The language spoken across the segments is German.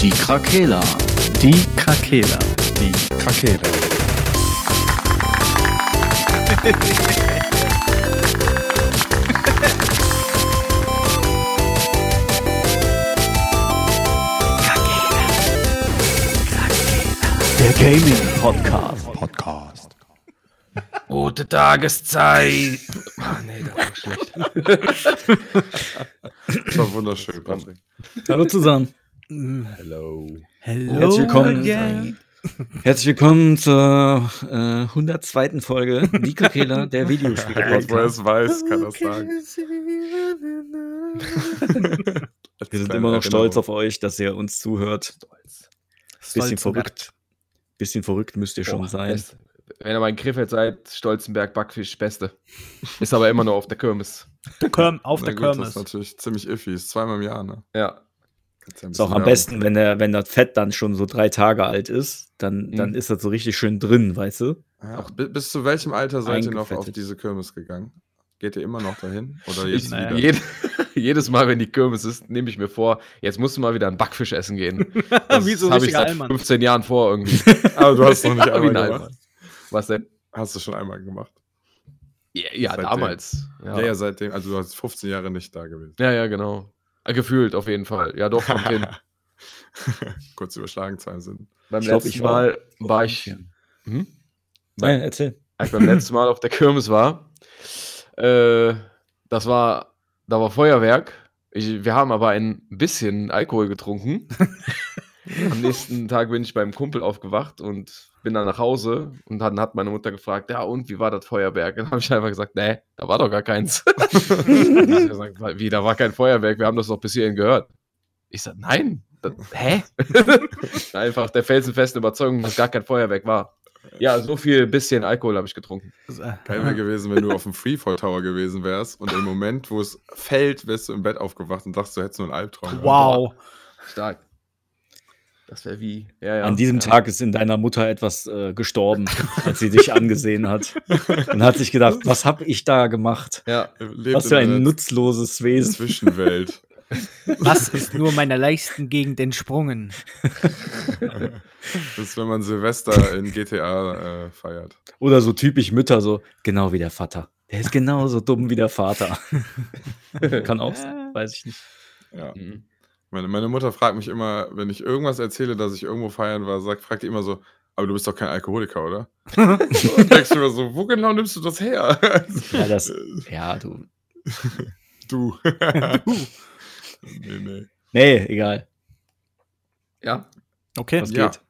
Die Krakela. Die Krakela. Die Krakela. Der Gaming Podcast. Podcast. Gute Tageszeit. Ah, nee, das war schlecht. Das war wunderschön, Patrick. Hallo zusammen. Hello. Hello Herzlich willkommen. again. Herzlich willkommen zur äh, 102. Folge Die Krakela, der Gott, wo er es weiß, kann das sagen. Wir sind immer noch stolz auf euch, dass ihr uns zuhört. Bisschen verrückt. Bisschen verrückt müsst ihr schon Boah, sein. best- Wenn ihr mal in Krefeld seid, Stolzenberg Backfisch, Beste. Ist aber immer nur auf der Kirmes. Kirm, auf Na der gut, Das Kirmes. ist natürlich ziemlich iffy. Ist zweimal im Jahr, ne? Ja. Ist auch am besten, wenn, der, wenn das Fett dann schon so drei Tage alt ist, dann, dann Mhm. ist das so richtig schön drin, weißt du? Ja, auch bi- bis zu welchem Alter seid ihr noch auf diese Kirmes gegangen? Geht ihr immer noch dahin? Oder Ich, jetzt naja. wieder? jed, jedes Mal, wenn die Kirmes ist, nehme ich mir vor, jetzt musst du mal wieder einen Backfisch essen gehen. Wie so habe ich seit Allmann. 15 Jahren vor irgendwie. Aber du hast noch nicht einmal ein gemacht. Was denn? Hast du schon einmal gemacht? Ja, ja damals. Ja. ja, seitdem. Also du hast 15 Jahre nicht da gewesen. Ja, ja, genau. Gefühlt auf jeden Fall. Ja, doch, kommt hin. Kurz überschlagen zwei sind. Beim Ich glaub, letzten ich war- Mal war ich. Hm? Nein, erzähl. als ich beim letzten Mal auf der Kirmes war. Äh, das war, da war Feuerwerk. Ich, wir haben aber ein bisschen Alkohol getrunken. Am nächsten Tag bin ich beim Kumpel aufgewacht und bin dann nach Hause und dann hat meine Mutter gefragt, ja und, wie war das Feuerwerk? Dann habe ich einfach gesagt, nee, da war doch gar keins. Gesagt, wie, da war kein Feuerwerk, wir haben das doch bis hierhin gehört. Ich sag, nein, das, hä? einfach der felsenfesten Überzeugung, dass gar kein Feuerwerk war. Ja, so viel bisschen Alkohol habe ich getrunken. Geil wäre gewesen, wenn du auf dem Freefall Tower gewesen wärst und im Moment, wo es fällt, wärst du im Bett aufgewacht und dachtest, du hättest nur einen Albtraum. Wow. Stark. Das wäre wie. Ja, ja. An diesem ja. Tag ist in deiner Mutter etwas äh, gestorben, als sie dich angesehen hat. Und hat sich gedacht, was habe ich da gemacht? Ja, Was für ein nutzloses Wesen. Zwischenwelt. Was ist nur meiner Leistengegend entsprungen? Das ist, wenn man Silvester in GTA äh, feiert. Oder so typisch Mütter, so genau wie der Vater. Der ist genauso dumm wie der Vater. Kann auch sein, weiß ich nicht. Ja. Mhm. Meine, meine Mutter fragt mich immer, wenn ich irgendwas erzähle, dass ich irgendwo feiern war, sagt, fragt die immer so, aber du bist doch kein Alkoholiker, oder? und denkst du mir so, wo genau nimmst du das her? Ja, das, ja, du. du. nee, nee. Nee, egal. Ja. Okay. Was Ja. geht?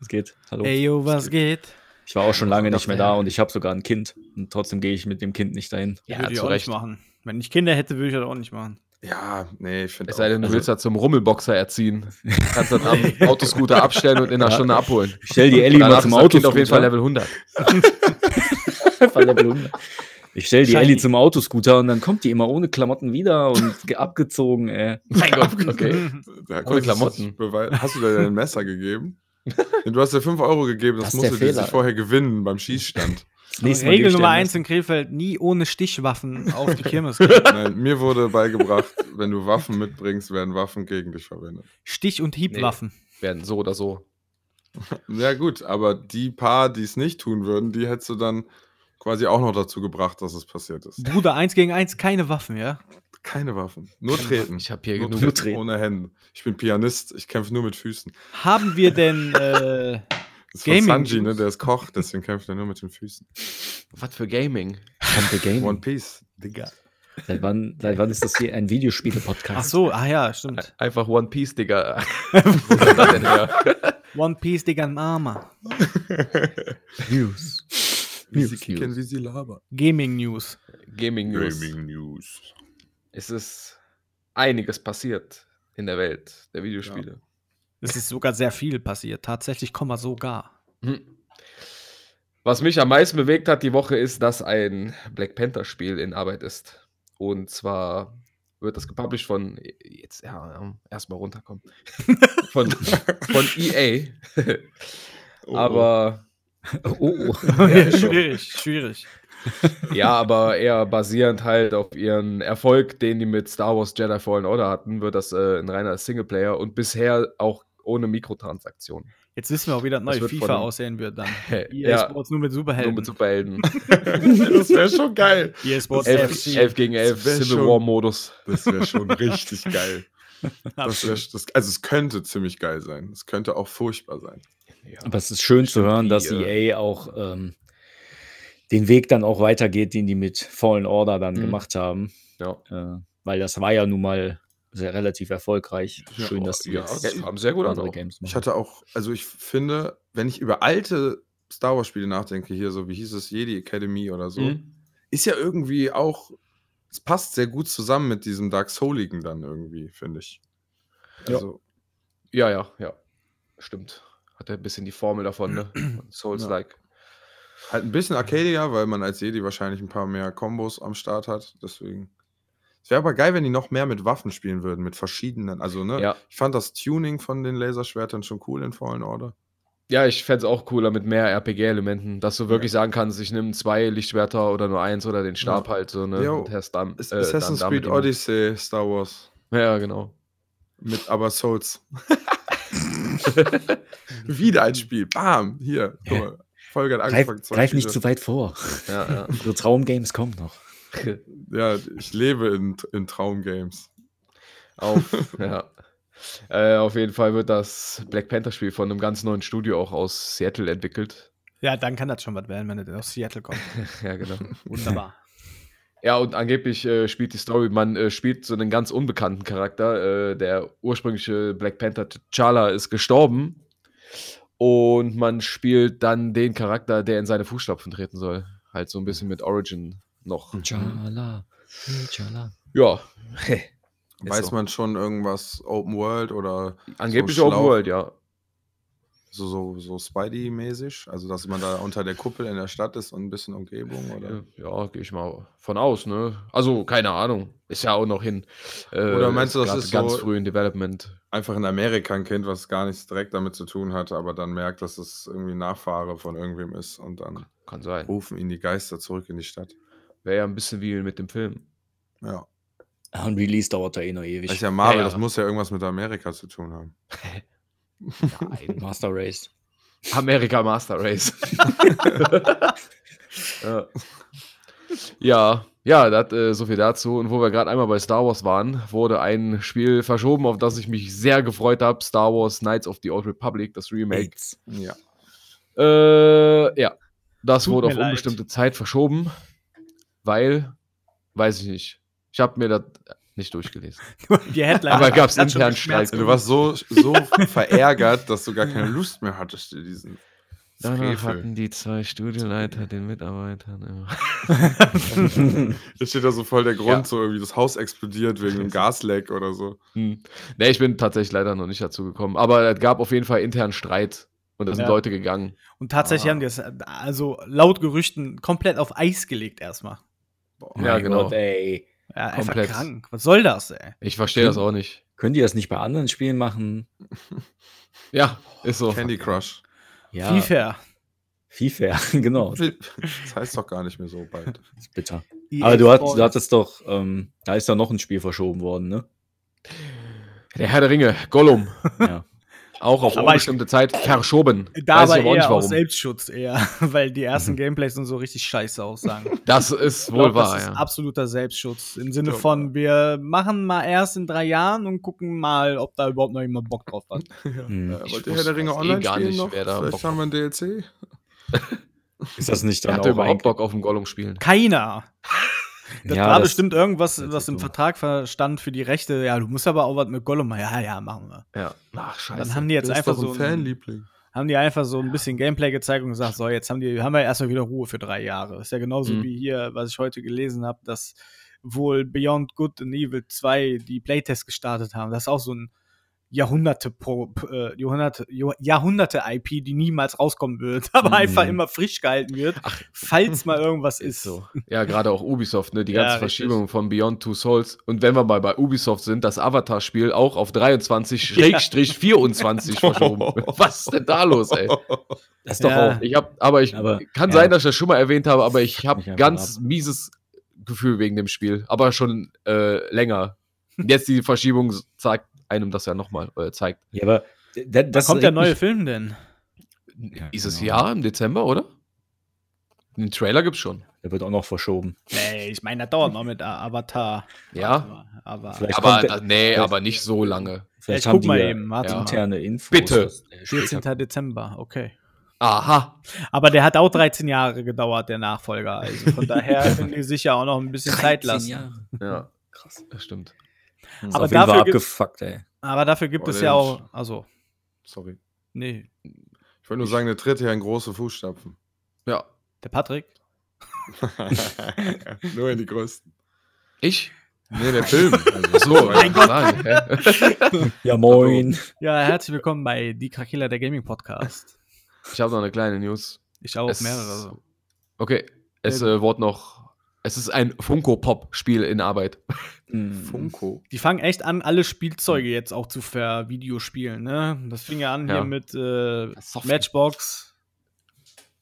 Was geht? Hallo. Ey, yo, was geht? Ich war auch schon lange nicht mehr da und ich habe sogar ein Kind. Und trotzdem gehe ich mit dem Kind nicht dahin. Ja, würde ich auch Recht. nicht machen. Wenn ich Kinder hätte, würde ich das auch nicht machen. Ja, nee, ich finde Es sei denn, du Also- willst das zum Rummelboxer erziehen. Kannst das am Autoscooter abstellen und in einer Ja. Stunde abholen. Ich stell die Ellie mal zum Autoscooter. auf jeden Fall Level 100. Fall Level 100. Ich stell die Shiny. Ellie zum Autoscooter und dann kommt die immer ohne Klamotten wieder und ge- abgezogen, ey. Mein Gott, okay. Ohne du Klamotten. Hast du dir dein Messer gegeben? Du hast dir 5 Euro gegeben, das, Das musst du dir vorher gewinnen beim Schießstand. Das nächste Mal Regel Nummer ein eins in Krefeld: nie ohne Stichwaffen auf die Kirmes gehen. Nein, mir wurde beigebracht, wenn du Waffen mitbringst, werden Waffen gegen dich verwendet. Stich- und Hiebwaffen. Werden so oder so. Ja, gut, aber die paar, die es nicht tun würden, die hättest du dann quasi auch noch dazu gebracht, dass es passiert ist. Bruder, eins gegen eins, keine Waffen, ja? Keine Waffen. Nur treten. Ich habe hier nur genug. Treten. ohne Hände. Ich bin Pianist, ich kämpfe nur mit Füßen. Haben wir denn, äh, Das ist von Gaming Sanji, ne? Der ist Koch, deswegen kämpft er nur mit den Füßen. Was für Gaming? Kommt der Game. One Piece, Digga. Seit wann, seit wann ist das hier ein Videospiele-Podcast? ach so, ah ja, stimmt. Einfach One Piece, Digga. Wo kommt das denn her? One Piece, Digga, Mama. News. Wie sie kicken, wie sie labern. Gaming News. Gaming News. News. Es ist einiges passiert in der Welt der Videospiele. Es ist sogar sehr viel passiert. Tatsächlich, Komma sogar. Hm. Was mich am meisten bewegt hat die Woche ist, dass ein Black Panther Spiel in Arbeit ist. Und zwar wird das gepublished von, jetzt ja, erstmal runterkommen, von, von EA. Oh, Aber Oh, oh. Ja, schwierig, schwierig. ja, aber eher basierend halt auf ihren Erfolg, den die mit Star Wars Jedi Fallen Order hatten, wird das äh, ein reiner Singleplayer und bisher auch ohne Mikrotransaktionen. Jetzt wissen wir auch, wie das neue wird FIFA von aussehen wird dann. EA Ja. Sports nur mit Nur Superhelden. mit Superhelden. das wäre schon geil. EA Sports 11, FC. 11 gegen 11 Das wär Civil schon- War Modus. Das wäre schon richtig geil. Das wär, das, also es könnte ziemlich geil sein. Es könnte auch furchtbar sein. Ja. Aber es ist schön zu hören, die, dass EA auch ähm, den Weg dann auch weitergeht, den die mit Fallen Order dann Mhm. gemacht haben. Ja. Äh, weil das war ja nun mal sehr relativ erfolgreich. Ja, Schön, dass die ja, jetzt das haben sehr gut an. andere auch. Games machen. Ich hatte auch, also ich finde, wenn ich über alte Star Wars Spiele nachdenke, hier so, wie hieß es, Jedi Academy oder so, Mhm. ist ja irgendwie auch, es passt sehr gut zusammen mit diesem Dark Souligen dann irgendwie, finde ich. Ja. Also, Ja, ja, ja. Stimmt. Hat er ein bisschen die Formel davon, ne? Souls-like. halt ein bisschen arcadiger, weil man als Jedi wahrscheinlich ein paar mehr Kombos am Start hat. Deswegen. Es wäre aber geil, wenn die noch mehr mit Waffen spielen würden, mit verschiedenen. Also, ne? Ja. Ich fand das Tuning von den Laserschwertern schon cool in Fallen Order. Ja, ich fände es auch cooler mit mehr RPG-Elementen, dass du wirklich sagen kannst, ich nehme zwei Lichtschwerter oder nur eins oder den Stab halt so, ne? Und hast dann, Ist äh, Assassin's dann Creed Odyssey Star Wars. Ja, genau. Mit aber Souls. Wieder ein Spiel. Bam! Hier. Guck mal. Folge hat Greif, angefangen. zwei greif nicht zu weit vor. Ja, ja. Unsere Traumgames kommen noch. Ja, ich lebe in, in Traumgames. auf, ja. Äh, auf jeden Fall wird das Black Panther-Spiel von einem ganz neuen Studio auch aus Seattle entwickelt. Ja, dann kann das schon was werden, wenn er aus Seattle kommt. ja, genau. Wunderbar. Ja, und angeblich äh, spielt die Story, man äh, spielt so einen ganz unbekannten Charakter. Äh, der ursprüngliche Black Panther T'Challa ist gestorben. Und man spielt dann den Charakter, der in seine Fußstapfen treten soll. Halt so ein bisschen mit Origin noch. Chala. Chala. Ja. Weiß so. man schon irgendwas Open World oder Angeblich so Open World, ja. so, so, so Spidey-mäßig? Also, dass man da unter der Kuppel in der Stadt ist und ein bisschen Umgebung? Oder? Ja, gehe ich mal von aus, ne? Also, keine Ahnung. Ist ja auch noch hin. Äh, Oder meinst du, das ist ganz so- früh in Development? Einfach in Amerika ein Kind, was gar nichts direkt damit zu tun hat, aber dann merkt, dass es irgendwie Nachfahre von irgendwem ist und dann Kann sein. rufen ihn die Geister zurück in die Stadt. Wäre ja ein bisschen wie mit dem Film. Ja. Und Release dauert da eh noch ewig. Das ist ja Marvel, Ja, ja. das muss ja irgendwas mit Amerika zu tun haben. Nein, Master Race. America Master Race. ja. ja, ja, dat, äh, so viel dazu. Und wo wir gerade einmal bei Star Wars waren, wurde ein Spiel verschoben, auf das ich mich sehr gefreut habe. Star Wars Knights of the Old Republic, das Remake. Ja. Äh, ja, das Tut wurde auf leid. unbestimmte Zeit verschoben, weil, weiß ich nicht. Ich habe mir das nicht durchgelesen. Die Headline Aber gab's hat schon intern geschmerzt. Streit. Du warst so, so verärgert, dass du gar keine Lust mehr hattest, diesen Danach Frevel. hatten die zwei Studioleiter den Mitarbeitern immer. Jetzt steht da so voll der Grund, Ja. so irgendwie das Haus explodiert wegen einem Gasleck oder so. Hm. Ne, ich bin tatsächlich leider noch nicht dazu gekommen. Aber es gab auf jeden Fall internen Streit und da sind Ja. Leute gegangen. Und tatsächlich Ah. haben die es, also laut Gerüchten, komplett auf Eis gelegt erstmal. Boah. Ja, genau. Gott, ey. Ja, einfach krank. Was soll das, ey? Ich verstehe das auch nicht. Können die das nicht bei anderen Spielen machen? Ja, ist so. Candy Crush. Ja, FIFA. FIFA, genau. Das heißt doch gar nicht mehr so bald. Das ist bitter. EA Aber du, hat, Sports. du hattest doch, ähm, da ist da noch ein Spiel verschoben worden, ne? Der Herr der Ringe, Gollum. Ja. Auch auf Aber unbestimmte Zeit verschoben. Da Weiß aber ich aber auch eher nicht aus warum. Selbstschutz eher, weil die ersten Gameplays und so richtig scheiße aussagen. Das ist Ich wohl glaub, das wahr, ist ja. absoluter Selbstschutz. Im Sinne von, wir machen mal erst in drei Jahren und gucken mal, ob da überhaupt noch jemand Bock drauf hat. Hm. Äh, Ich wollt ihr Herr der Ringe das eh online gar spielen nicht, noch? wer da Bock Vielleicht haben wir ein DLC. Ist das nicht dann hatte auch überhaupt? Bock auf den Gollum spielen? Keiner. Das Ja, war das- bestimmt irgendwas, was im so. Vertrag verstand für die Rechte. Ja, du musst aber auch was mit Gollum machen. Ja, ja, machen wir. Ja. Ach, scheiße. Dann haben die jetzt einfach doch so ein ein, Fanliebling. haben die einfach so ein bisschen Gameplay gezeigt und gesagt, so, jetzt haben die, haben wir erstmal wieder Ruhe für drei Jahre. Ist ja genauso Mhm. wie hier, was ich heute gelesen habe, dass wohl Beyond Good and Evil 2 die Playtest gestartet haben. Das ist auch so ein Jahrhunderte Pro, äh, Jahrhunderte, Jahrhunderte IP, die niemals rauskommen wird, aber Mhm. einfach immer frisch gehalten wird, falls mal irgendwas ist. so. Ja, gerade auch Ubisoft, ne? Die Ja, ganze richtig. Verschiebung von Beyond Two Souls. Und wenn wir mal bei Ubisoft sind, das Avatar-Spiel auch auf 23-24 verschoben. Was ist denn da los, ey? Das ist doch Ja. auch. Ich hab, aber ich Aber, kann ja. sein, dass ich das schon mal erwähnt habe, aber ich habe ganz mieses Gefühl wegen dem Spiel, aber schon äh, länger. Jetzt die Verschiebung zeigt einem das ja nochmal, äh, zeigt. Ja, aber Da, das kommt der neue mich- Film denn? Ja, Dieses genau. Jahr im Dezember, oder? Den Trailer gibt's schon. Der wird auch noch verschoben. Nee, ich meine, das dauert noch mit Avatar. Ja. Aber Vielleicht Aber der- nee, vielleicht- aber nicht so lange. Vielleicht ich haben guck die mal eben, warte Ja. interne Infos. Bitte. dass der später 14. Dezember, okay. Aha. Aber der hat auch 13 Jahre gedauert, der Nachfolger. Also von daher können die sich ja auch noch ein bisschen Zeit 13 lassen. Jahre. Ja, krass. Das stimmt. Ist Aber auf jeden Fall dafür gibt- abgefuckt, ey. Aber dafür gibt Boah, es ja auch, also, Sorry. nee, Ich wollte nur sagen, der tritt hier in große Fußstapfen. Ja. der Patrick. nur in die größten. Ich? Nee, der Film. Ach so, mein Gott. Hä? Ja, moin. Ja, herzlich willkommen bei Die Krakela, der Gaming Podcast. Ich habe noch eine kleine News. Ich auch Es- mehrere. So. Okay, es äh, wurde noch. Es ist ein Funko-Pop-Spiel in Arbeit. Hm. Funko. Die fangen echt an, alle Spielzeuge jetzt auch zu ver-Videospielen, ne? Das fing ja an Ja. hier mit äh, Matchbox.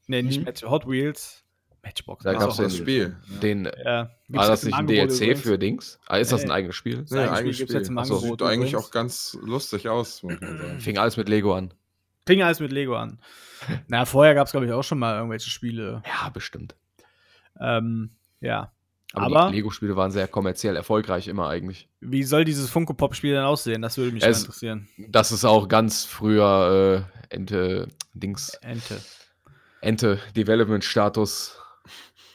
Nee, nicht Mhm. Match, Hot Wheels. Matchbox. Da ja. gab's Ach, das Spiel. Den, ja. War das nicht ein Angebot DLC übrigens. für Dings? Ah, ist das ein eigenes Spiel? Nee, Spiel eigenes Spiel. jetzt im Ach so, Angebot Sieht eigentlich auch ganz lustig aus. Fing alles mit Lego an. Fing alles mit Lego an. Na, vorher gab es, glaube ich, auch schon mal irgendwelche Spiele. Ja, bestimmt. Ähm, ja. Aber, Aber- die Lego-Spiele waren sehr kommerziell erfolgreich immer eigentlich. Wie soll dieses Funko-Pop-Spiel denn aussehen? Das würde mich Es- interessieren. Das ist auch ganz früher äh, Ente, Dings, Ente. Ente Development Status.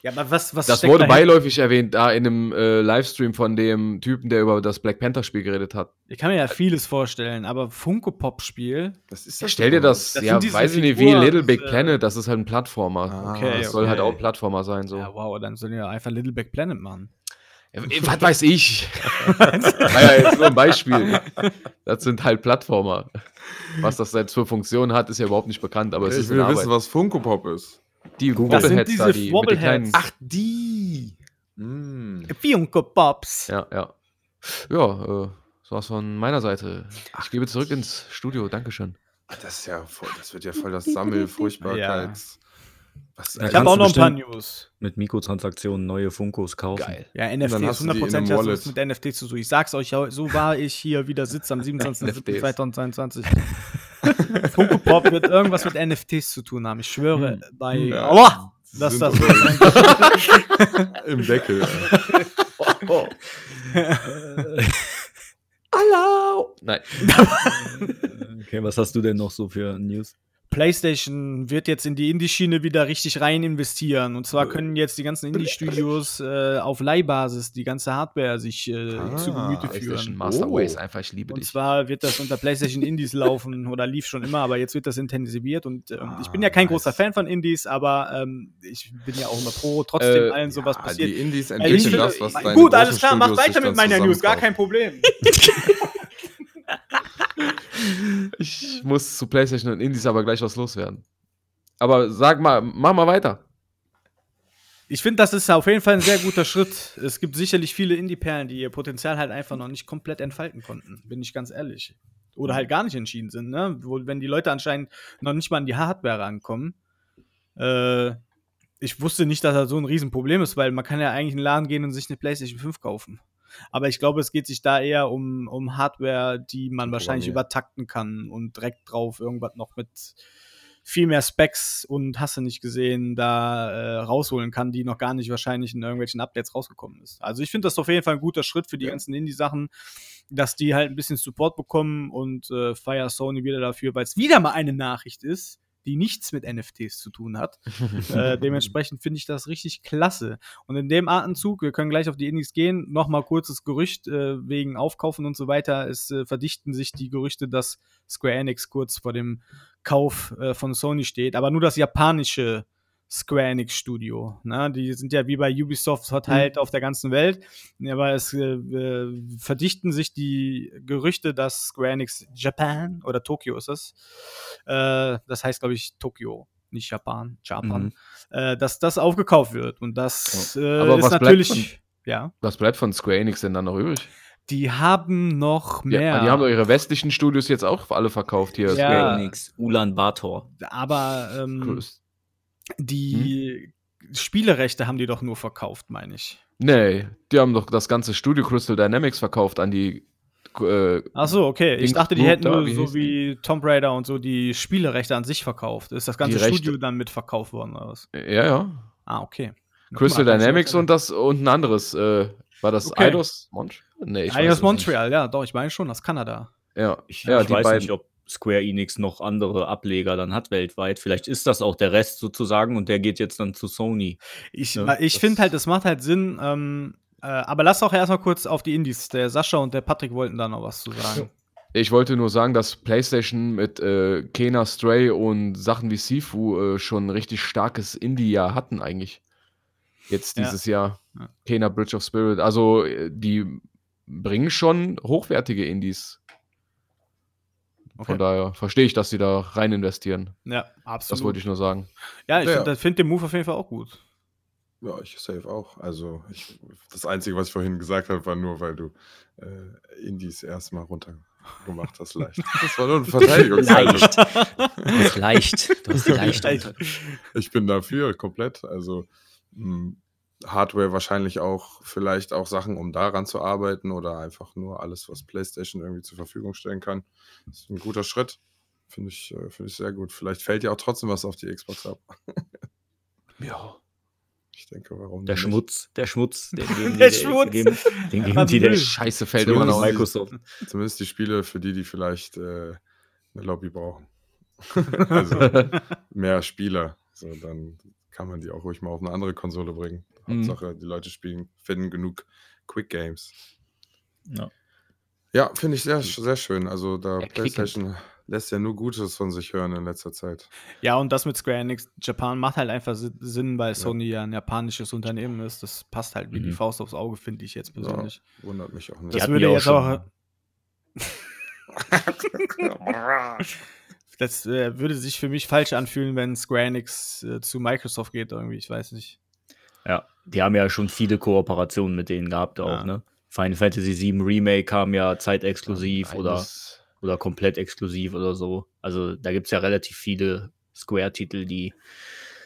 Ja, aber was, was Das wurde dahinter? beiläufig erwähnt, da in einem äh, Livestream von dem Typen, der über das Black Panther Spiel geredet hat. Ich kann mir ja vieles vorstellen, aber Funko-Pop-Spiel. Das ist Ja, stell dir das, Das ja, weiß ich nicht, wie Little das, Big äh, Planet, das ist halt ein Plattformer. Ah, Okay, das soll halt okay. auch ein Plattformer sein, so. Ja, wow, dann sollen wir einfach Little Big Planet machen. Ja, was weiß ich? War ja jetzt nur ein Beispiel. Das sind halt Plattformer. Was das jetzt für Funktionen hat, ist ja überhaupt nicht bekannt, aber es ich will wissen, was Funko Pop ist. Die Das sind da, diese die Wobbleheads. Ach, die. Mm. Funko-Pops. Ja, ja. Ja, äh, das war's von meiner Seite. Ich gebe zurück ins Studio. Dankeschön. Das ist ja voll, das wird ja voll das Sammel-Furchtbarkeits. Was, Ja, Ich habe auch noch ein paar News. Mit Mikrotransaktionen neue Funkos kaufen. Ja, hast du die in einem 100% hat was Wallet. mit NFTs zu tun. Ich sag's euch, so war ich hier wieder sitze am 27.07.2022. Funko Pop wird irgendwas mit NFTs zu tun haben. Ich schwöre bei Ja. Allah, dass das doch- Im Deckel. Hallo! Nein. Okay, was hast du denn noch so für News? PlayStation wird jetzt in die Indie-Schiene wieder richtig rein investieren. Und zwar können jetzt die ganzen Indie-Studios äh, auf Leihbasis die ganze Hardware sich äh, Ah, zu Gemüte PlayStation führen. Master Oh. Race, einfach, ich liebe Und dich. zwar wird das unter PlayStation Indies laufen oder lief schon immer, aber jetzt wird das intensiviert. Und ähm, ich bin ja kein Ah, großer nice. Fan von Indies, aber ähm, ich bin ja auch immer pro, trotzdem Äh, allen sowas Ah, passiert. die Indies entwickeln das, was deine Gut, alles klar, mach weiter mit meiner News, gar kein Problem. Ich muss zu PlayStation und Indies aber gleich was loswerden. Aber sag mal, mach mal weiter. Ich finde, das ist auf jeden Fall ein sehr guter Schritt. Es gibt sicherlich viele Indie-Perlen, die ihr Potenzial halt einfach noch nicht komplett entfalten konnten, bin ich ganz ehrlich. Oder halt gar nicht entschieden sind, ne? Wenn die Leute anscheinend noch nicht mal an die Hardware rankommen. Äh, ich wusste nicht, dass das so ein Riesenproblem ist, weil man kann ja eigentlich in den Laden gehen und sich eine PlayStation 5 kaufen. Aber ich glaube, es geht sich da eher um, um Hardware, die man wahrscheinlich übertakten kann und direkt drauf irgendwas noch mit viel mehr Specs und hast du nicht gesehen, da äh, rausholen kann, die noch gar nicht wahrscheinlich in irgendwelchen Updates rausgekommen ist. Also ich finde das auf jeden Fall ein guter Schritt für die Ja. ganzen Indie-Sachen, dass die halt ein bisschen Support bekommen und äh, feier Sony wieder dafür, weil es wieder mal eine Nachricht ist, die nichts mit NFTs zu tun hat. äh, dementsprechend finde ich das richtig klasse. Und in dem Atemzug, wir können gleich auf die Indies gehen, nochmal kurzes Gerücht äh, wegen Aufkaufen und so weiter. Es äh, verdichten sich die Gerüchte, dass Square Enix kurz vor dem Kauf äh, von Sony steht, aber nur das japanische Square Enix Studio. Ne? Die sind ja wie bei Ubisoft verteilt auf der ganzen Welt. Aber es äh, äh, verdichten sich die Gerüchte, dass Square Enix Japan oder Tokio ist es. Äh, das heißt, glaube ich, Tokio, nicht Japan, Japan. Mhm. Äh, dass das aufgekauft wird. Und das äh, Aber ist bleibt natürlich. Ja, Was bleibt von Square Enix denn dann noch übrig? die haben noch mehr. Ja, die haben doch ihre westlichen Studios jetzt auch alle verkauft hier. Ja. Square Enix, Ulan Bator. aber ähm, Größ- die Spielerechte haben die doch nur verkauft, meine ich. Nee, die haben doch das ganze Studio Crystal Dynamics verkauft an die äh, Ach so, okay. Ich dachte, die hätten da, nur wie so hieß die? wie Tomb Raider und so die Spielerechte an sich verkauft. Ist das ganze Studio dann mit verkauft worden oder was? ja, ja. Ah, okay. Crystal mal, Dynamics und das und ein anderes. Äh, war das Okay. Eidos Montreal? Nee, ich es Montreal, ja, doch, ich meine schon, aus Kanada. Nicht. Ja, Ich, ja ich die weiß beiden. nicht, ob Square Enix noch andere Ableger dann hat weltweit. Vielleicht ist das auch der Rest sozusagen und der geht jetzt dann zu Sony. Ich, Ja, ich das- finde halt, es macht halt Sinn, ähm, äh, aber lass doch erstmal kurz auf die Indies. Der Sascha und der Patrick wollten da noch was zu sagen. Ich wollte nur sagen, dass PlayStation mit äh, Kena Stray und Sachen wie Sifu äh, schon ein richtig starkes Indie-Jahr hatten eigentlich. Jetzt Ja. dieses Jahr. Ja. Kena Bridge of Spirit. Also äh, die bringen schon hochwertige Indies. Okay. Von daher verstehe ich, dass sie da rein investieren. Ja, absolut. Das wollte ich nur sagen. ja, ich Ja. finde find den Move auf jeden Fall auch gut. Ja, ich safe auch. Also, ich, das Einzige, was ich vorhin gesagt habe, war nur, weil du äh, Indies erstmal runtergemacht hast, leicht. Das war nur eine Verteidigungshaltung. Leicht. Du hast leicht. Du hast leicht. Leicht. Ich bin dafür komplett. Also, mh, Hardware wahrscheinlich auch, vielleicht auch Sachen, um daran zu arbeiten oder einfach nur alles, was PlayStation irgendwie zur Verfügung stellen kann. Das ist ein guter Schritt. Finde ich, äh, finde ich sehr gut. Vielleicht fällt ja auch trotzdem was auf die Xbox ab. Ja. Ich denke, warum Der denn Schmutz, der Schmutz, den geben Der die, Schmutz. Geben, den geben die der? Scheiße fällt Zumindest immer noch die-. Microsoft. nicht? Zumindest die Spiele, für die, die vielleicht äh, eine Lobby brauchen. also mehr Spieler. So, dann kann man die auch ruhig mal auf eine andere Konsole bringen. Mhm. Hauptsache, die Leute spielen, finden genug Quick Games. Ja. Ja, finde ich sehr, sehr schön. Also da. PlayStation lässt ja nur Gutes von sich hören in letzter Zeit. Ja, und das mit Square Enix Japan macht halt einfach Si- Sinn, weil Sony ja ein japanisches Unternehmen ist. Das passt halt wie die Mhm. Faust aufs Auge, finde ich jetzt persönlich. Ja, wundert mich auch nicht. Die Das würde ja auch jetzt auch. Das äh, würde sich für mich falsch anfühlen, wenn Square Enix äh, zu Microsoft geht irgendwie. Ich weiß nicht. Ja, die haben ja schon viele Kooperationen mit denen gehabt auch, Ja. ne? Final Fantasy VII Remake kam ja zeitexklusiv oder, Eines- oder komplett exklusiv oder so. Also da gibt es ja relativ viele Square-Titel, die.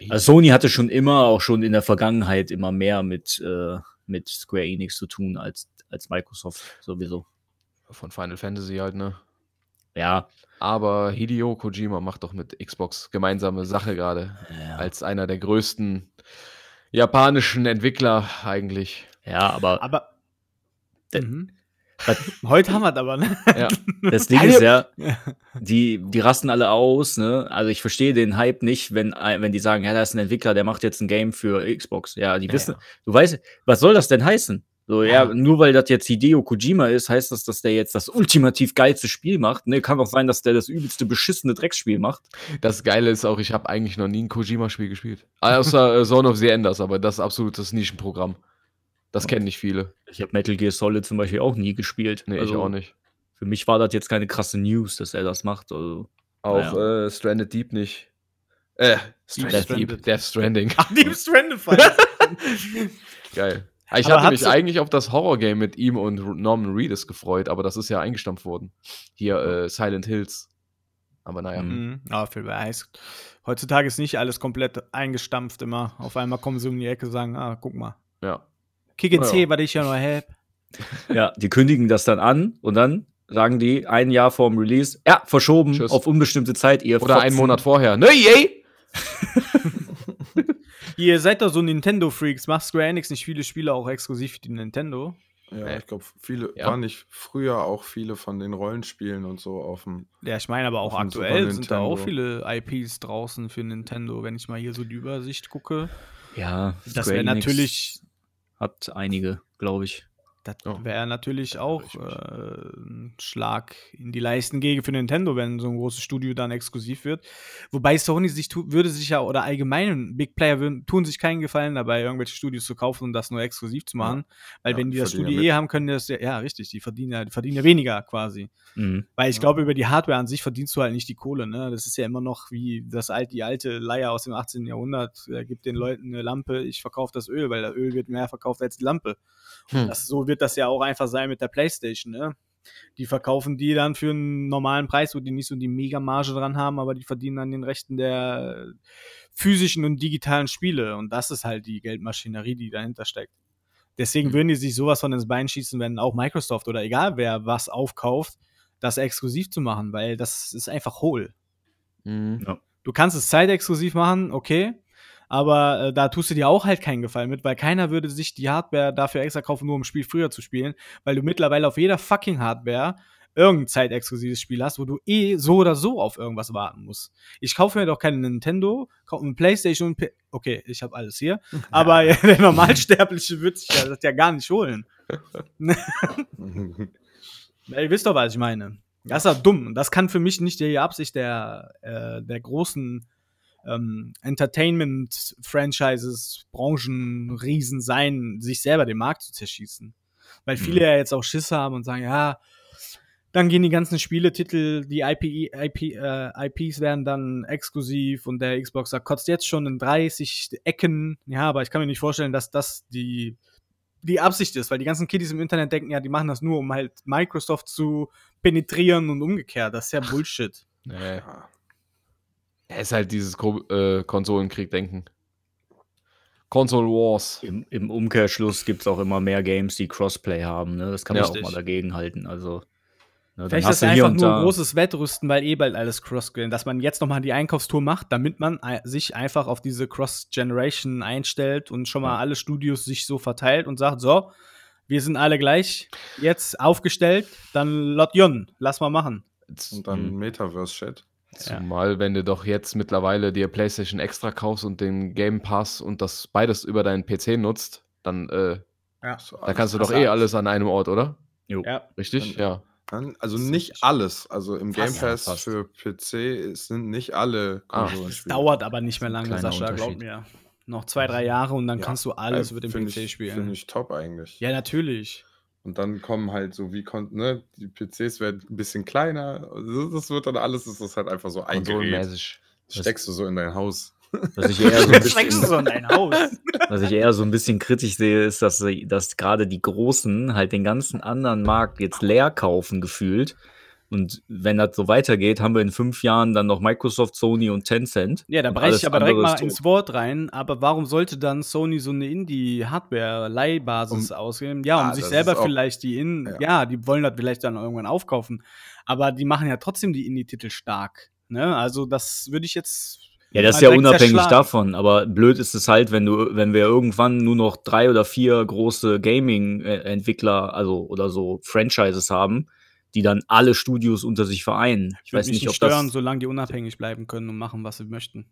Also Sony hatte schon immer, auch schon in der Vergangenheit, immer mehr mit, äh, mit Square Enix zu tun als, als Microsoft sowieso. Von Final Fantasy halt, ne? Ja, Aber Hideo Kojima macht doch mit Xbox gemeinsame Sache gerade. ja, Als einer der größten japanischen Entwickler eigentlich. ja aber Aber. Mhm. Heute haben wir es aber, ne? Ja. Das Ding ist ja, die, die rasten alle aus, ne? Also ich verstehe den Hype nicht, wenn, wenn die sagen, ja, da ist ein Entwickler, der macht jetzt ein Game für Xbox. Ja, die wissen, du weißt, was soll das denn heißen? So, ja, Ja. nur weil das jetzt Hideo Kojima ist, heißt das, dass der jetzt das ultimativ geilste Spiel macht. Ne, kann auch sein, dass der das übelste beschissene Drecksspiel macht. Das Geile ist auch, ich habe eigentlich noch nie ein Kojima-Spiel gespielt. Außer äh, Zone of the Enders, aber das ist absolutes Nischenprogramm. Das kennen nicht viele. Ich habe Metal Gear Solid zum Beispiel auch nie gespielt. Nee, ich Also, auch nicht. Für mich war das jetzt keine krasse News, dass er das macht. Also, Auch Naja. äh, Stranded Deep nicht. Äh, Stranded. Stranded Deep. Death Stranding. Ach, Deep Stranded Geil. Ich Aber hatte hat mich eigentlich auf das Horror-Game mit ihm und Norman Reedus gefreut, aber das ist ja eingestampft worden. Hier äh, Silent Hills. Aber naja. Mhm. Mhm. Ja, viel heißt. Heutzutage ist nicht alles komplett eingestampft immer. Auf einmal kommen sie um die Ecke und sagen, ah, guck mal. Ja. Kick in Ja. C, was ich ja noch hab. Ja, die kündigen das dann an und dann sagen die ein Jahr vorm Release, ja, verschoben Tschüss. auf unbestimmte Zeit, ihr Oder einen Fotzen. Monat vorher. Ne, yay! Ihr seid doch so Nintendo-Freaks. Macht Square Enix nicht viele Spiele auch exklusiv für die Nintendo? Ja, Äh, ich glaube, viele ja. waren nicht früher auch viele von den Rollenspielen und so auf dem. Ja, ich meine aber auch aktuell sind da auch viele IPs draußen für Nintendo. Wenn ich mal hier so die Übersicht gucke. Ja, Das Square wäre Enix natürlich, Hat einige, glaube ich. Das Ja. wäre natürlich auch äh, ein Schlag in die Leisten gegen für Nintendo, wenn so ein großes Studio dann exklusiv wird. Wobei Sony sich würde sich ja, oder allgemein Big Player würden, tun sich keinen Gefallen dabei, irgendwelche Studios zu kaufen und das nur exklusiv zu machen. Weil Ja, wenn die das Studio ja eh haben, können die das ja, ja richtig, die verdienen ja, die verdienen ja weniger quasi. Mhm. Weil ich Ja. glaube, über die Hardware an sich verdienst du halt nicht die Kohle, ne? Das ist ja immer noch wie das alte, die alte Leier aus dem 18. Jahrhundert. Äh, gibt den Leuten eine Lampe, ich verkaufe das Öl, weil das Öl wird mehr verkauft als die Lampe. Hm. Das, so wird das ja auch einfach sein mit der Playstation, ne? Die verkaufen die dann für einen normalen Preis, wo die nicht so die Mega-Marge dran haben, aber die verdienen an den Rechten der physischen und digitalen Spiele. Und das ist halt die Geldmaschinerie, die dahinter steckt. Deswegen würden die sich sowas von ins Bein schießen, wenn auch Microsoft oder egal wer was aufkauft, das exklusiv zu machen, weil das ist einfach hohl. Mhm. Du kannst es zeitexklusiv machen, okay, aber äh, da tust du dir auch halt keinen Gefallen mit, weil keiner würde sich die Hardware dafür extra kaufen, nur um ein Spiel früher zu spielen, weil du mittlerweile auf jeder fucking Hardware irgendein zeitexklusives Spiel hast, wo du eh so oder so auf irgendwas warten musst. Ich kaufe mir doch keine Nintendo, kaufe eine Playstation okay, ich habe alles hier, aber der Normalsterbliche wird sich ja das ja gar nicht holen. Ja, ihr wisst doch, was ich meine. Das ist doch dumm. Das kann für mich nicht die Absicht der, äh, der großen ähm, Entertainment-Franchises, Branchenriesen sein, sich selber den Markt zu zerschießen. Weil viele ja jetzt auch Schiss haben und sagen, ja, dann gehen die ganzen Spieletitel, die IP, IP, äh, IPs werden dann exklusiv und der Xboxer kotzt jetzt schon in 30 Ecken. Ja, aber ich kann mir nicht vorstellen, dass das die die Absicht ist, weil die ganzen Kiddies im Internet denken, ja, die machen das nur, um halt Microsoft zu penetrieren und umgekehrt. Das ist ja Bullshit. Nee. Ja, ist halt dieses Ko äh, Konsolenkrieg-Denken. Console Wars. Im, Im Umkehrschluss gibt es auch immer mehr Games, die Crossplay haben. Ne? Das kann man Ja. auch mal dagegen halten. Also, ne, dann Vielleicht hast ist du das hier einfach und nur ein großes Wettrüsten, weil eh bald alles cross dass man jetzt nochmal die Einkaufstour macht, damit man äh, sich einfach auf diese Cross-Generation einstellt und schon mal alle Studios sich so verteilt und sagt, so, wir sind alle gleich jetzt aufgestellt, dann Lot Jon, lass mal machen. Und dann Mhm. Metaverse-Chat. Zumal, wenn du doch jetzt mittlerweile dir PlayStation Extra kaufst und den Game Pass und das beides über deinen PC nutzt, dann äh, Ja. So, da kannst du alles- doch eh alles an einem Ort, oder? Jo. Ja. Richtig? Ja. Dann- Also Das nicht alles. Also im Game Fast. Pass Ja, für PC sind nicht alle Ah. Das Konsolenspiele. dauert aber nicht mehr lange, Sascha, glaub mir. Noch zwei, drei Jahre und dann Ja. kannst du alles Äh, mit dem find PC ich, spielen. Finde ich top eigentlich. Ja, natürlich. Und dann kommen halt so wie kon ne, die PCs werden ein bisschen kleiner. Also Das wird dann alles, das ist halt einfach so ein Gerät. Steckst du so in dein Haus. Was ich eher so bisschen, so in dein Haus. Was ich eher so ein bisschen kritisch sehe, ist, dass, dass gerade die Großen halt den ganzen anderen Markt jetzt leer kaufen, gefühlt. Und wenn das so weitergeht, haben wir in fünf Jahren dann noch Microsoft, Sony und Tencent. Ja, da breche ich aber direkt mal ist ins tot. Wort rein. Aber warum sollte dann Sony so eine Indie-Hardware-Leihbasis ausgeben? Ja, um Ah, sich selber vielleicht die in, ja. ja. die wollen das vielleicht dann irgendwann aufkaufen. Aber die machen ja trotzdem die Indie-Titel stark. Ne? Also, das würde ich jetzt. Ja, das ist ja unabhängig zerschlagen. davon. Aber blöd ist es halt, wenn du, wenn wir irgendwann nur noch drei oder vier große Gaming-Entwickler, also oder so Franchises haben, die dann alle Studios unter sich vereinen. Ich Ich würde weiß mich nicht, ob stören, das. solange die unabhängig bleiben können und machen, was sie möchten.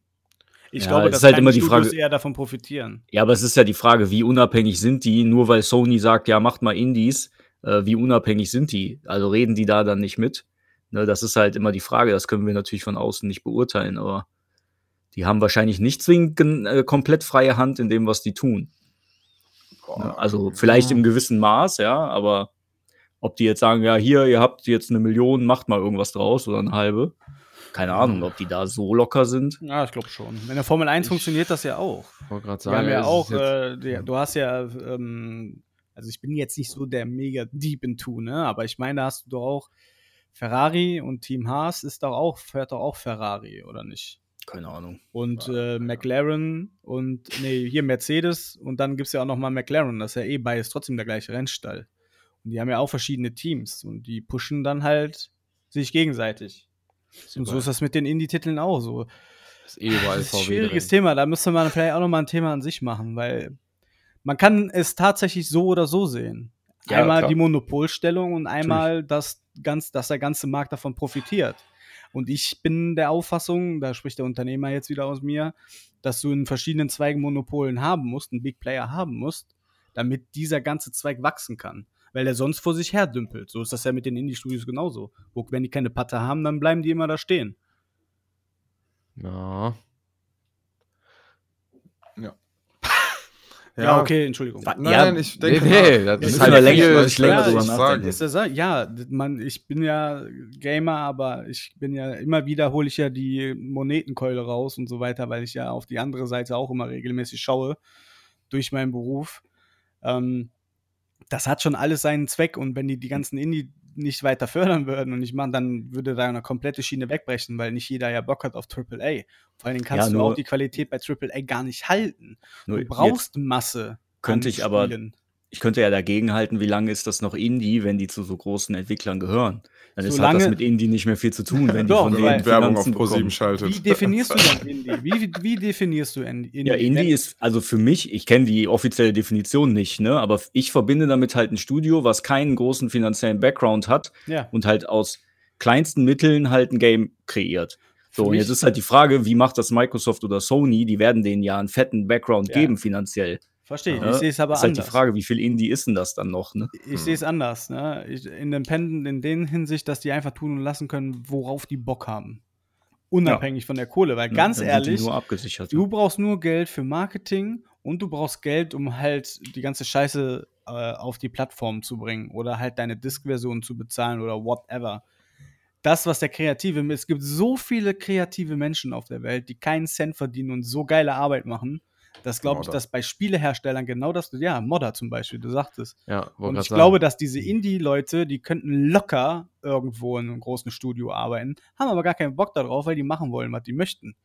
Ich Ja, glaube, dass ist halt immer die Studios Frage- eher davon profitieren. Ja, aber es ist ja die Frage, wie unabhängig sind die? Nur weil Sony sagt, ja, macht mal Indies, äh, wie unabhängig sind die? Also reden die da dann nicht mit? Ne, das ist halt immer die Frage. Das können wir natürlich von außen nicht beurteilen, aber die haben wahrscheinlich nicht zwingend gen- äh, komplett freie Hand in dem, was die tun. Boah. Ne? Also vielleicht im gewissen Maß, ja, aber ob die jetzt sagen, ja, hier, ihr habt jetzt eine Million, macht mal irgendwas draus oder eine halbe. Keine Ahnung, ob die da so locker sind. Ja, ich glaube schon. In der Formel 1 Ich- funktioniert das ja auch. Ich wollte gerade Wir haben sagen, ja es auch, äh, die, du hast ja, ähm, also ich bin jetzt nicht so der mega deep into, ne? Aber ich meine, da hast du doch auch Ferrari und Team Haas ist doch auch, fährt doch auch Ferrari, oder nicht? Keine Ahnung. Und äh, McLaren und, nee, hier Mercedes und dann gibt es ja auch nochmal McLaren, das ist ja eh beides trotzdem der gleiche Rennstall. Die haben ja auch verschiedene Teams und die pushen dann halt sich gegenseitig. Und so ist das mit den Indie-Titeln auch so. ist eh überall Das ist ein schwieriges drin. Thema, da müsste man vielleicht auch nochmal ein Thema an sich machen, weil man kann es tatsächlich so oder so sehen. Ja, einmal klar. die Monopolstellung und einmal, dass, ganz, dass der ganze Markt davon profitiert. Und ich bin der Auffassung, da spricht der Unternehmer jetzt wieder aus mir, dass du in verschiedenen Zweigen Monopolen haben musst, einen Big Player haben musst, damit dieser ganze Zweig wachsen kann. Weil der sonst vor sich her dümpelt. So ist das ja mit den Indie-Studios genauso. Wo, wenn die keine Patte haben, dann bleiben die immer da stehen. Ja. Ja, okay, Entschuldigung. Nein, Ja, nein, ich denke, nee, nee, das ist halt länger- viel, länger drüber nachdenken. sagen. Ist das, ja, man, ich bin ja Gamer, aber ich bin ja immer wieder hole ich ja die Monetenkeule raus und so weiter, weil ich ja auf die andere Seite auch immer regelmäßig schaue durch meinen Beruf. Ähm, das hat schon alles seinen Zweck und wenn die die ganzen Indie nicht weiter fördern würden und ich meine, dann würde da eine komplette Schiene wegbrechen, weil nicht jeder ja Bock hat auf AAA. Vor allen Dingen kannst Ja, du auch die Qualität bei AAA gar nicht halten. Du brauchst Masse. könnte ich aber- Spielen. Ich könnte ja dagegen halten, wie lange ist das noch Indie, wenn die zu so großen Entwicklern gehören? Dann ist, hat das mit Indie nicht mehr viel zu tun, wenn die Doch, von denen Werbung auf Finanzen Pro7 bekommen. schaltet. Wie definierst du denn Indie? Wie, wie definierst du Indie? Ja, Indie ist, also für mich, ich kenne die offizielle Definition nicht, ne? Aber ich verbinde damit halt ein Studio, was keinen großen finanziellen Background hat Ja. und halt aus kleinsten Mitteln halt ein Game kreiert. So, und jetzt ist halt die Frage, wie macht das Microsoft oder Sony? Die werden denen ja einen fetten Background Ja. geben finanziell. Verstehe ich. Ja, Ich sehe es aber ist halt anders. die Frage, wie viel Indie ist denn das dann noch, ne? Ich sehe es anders. Ne? Ich, Independent in den Hinsicht, dass die einfach tun und lassen können, worauf die Bock haben. Unabhängig von der Kohle. Weil ganz sind die ehrlich, Nur abgesichert. du brauchst nur Geld für Marketing und du brauchst Geld, um halt die ganze Scheiße äh, auf die Plattform zu bringen oder halt deine Disk-Version zu bezahlen oder whatever. Das, was der Kreative, es gibt so viele kreative Menschen auf der Welt, die keinen Cent verdienen und so geile Arbeit machen. Das glaube ich, dass bei Spieleherstellern genau das, ja, Modder zum Beispiel, du sagtest. Ja, Und ich sagen. glaube, dass diese Indie-Leute, die könnten locker irgendwo in einem großen Studio arbeiten, haben aber gar keinen Bock darauf, weil die machen wollen, was die möchten.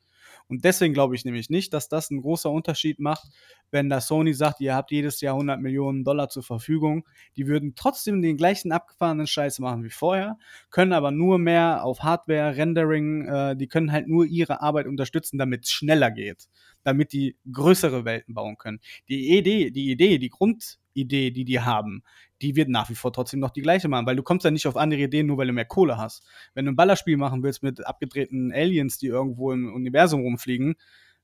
Und deswegen glaube ich nämlich nicht, dass das ein großer Unterschied macht, wenn da Sony sagt, ihr habt jedes Jahr 100 Millionen Dollar zur Verfügung. Die würden trotzdem den gleichen abgefahrenen Scheiß machen wie vorher, können aber nur mehr auf Hardware, Rendering, äh, die können halt nur ihre Arbeit unterstützen, damit es schneller geht, damit die größere Welten bauen können. Die Idee, die Idee, die Grundidee, die die haben, die wird nach wie vor trotzdem noch die gleiche machen, weil du kommst ja nicht auf andere Ideen, nur weil du mehr Kohle hast. Wenn du ein Ballerspiel machen willst mit abgedrehten Aliens, die irgendwo im Universum rumfliegen,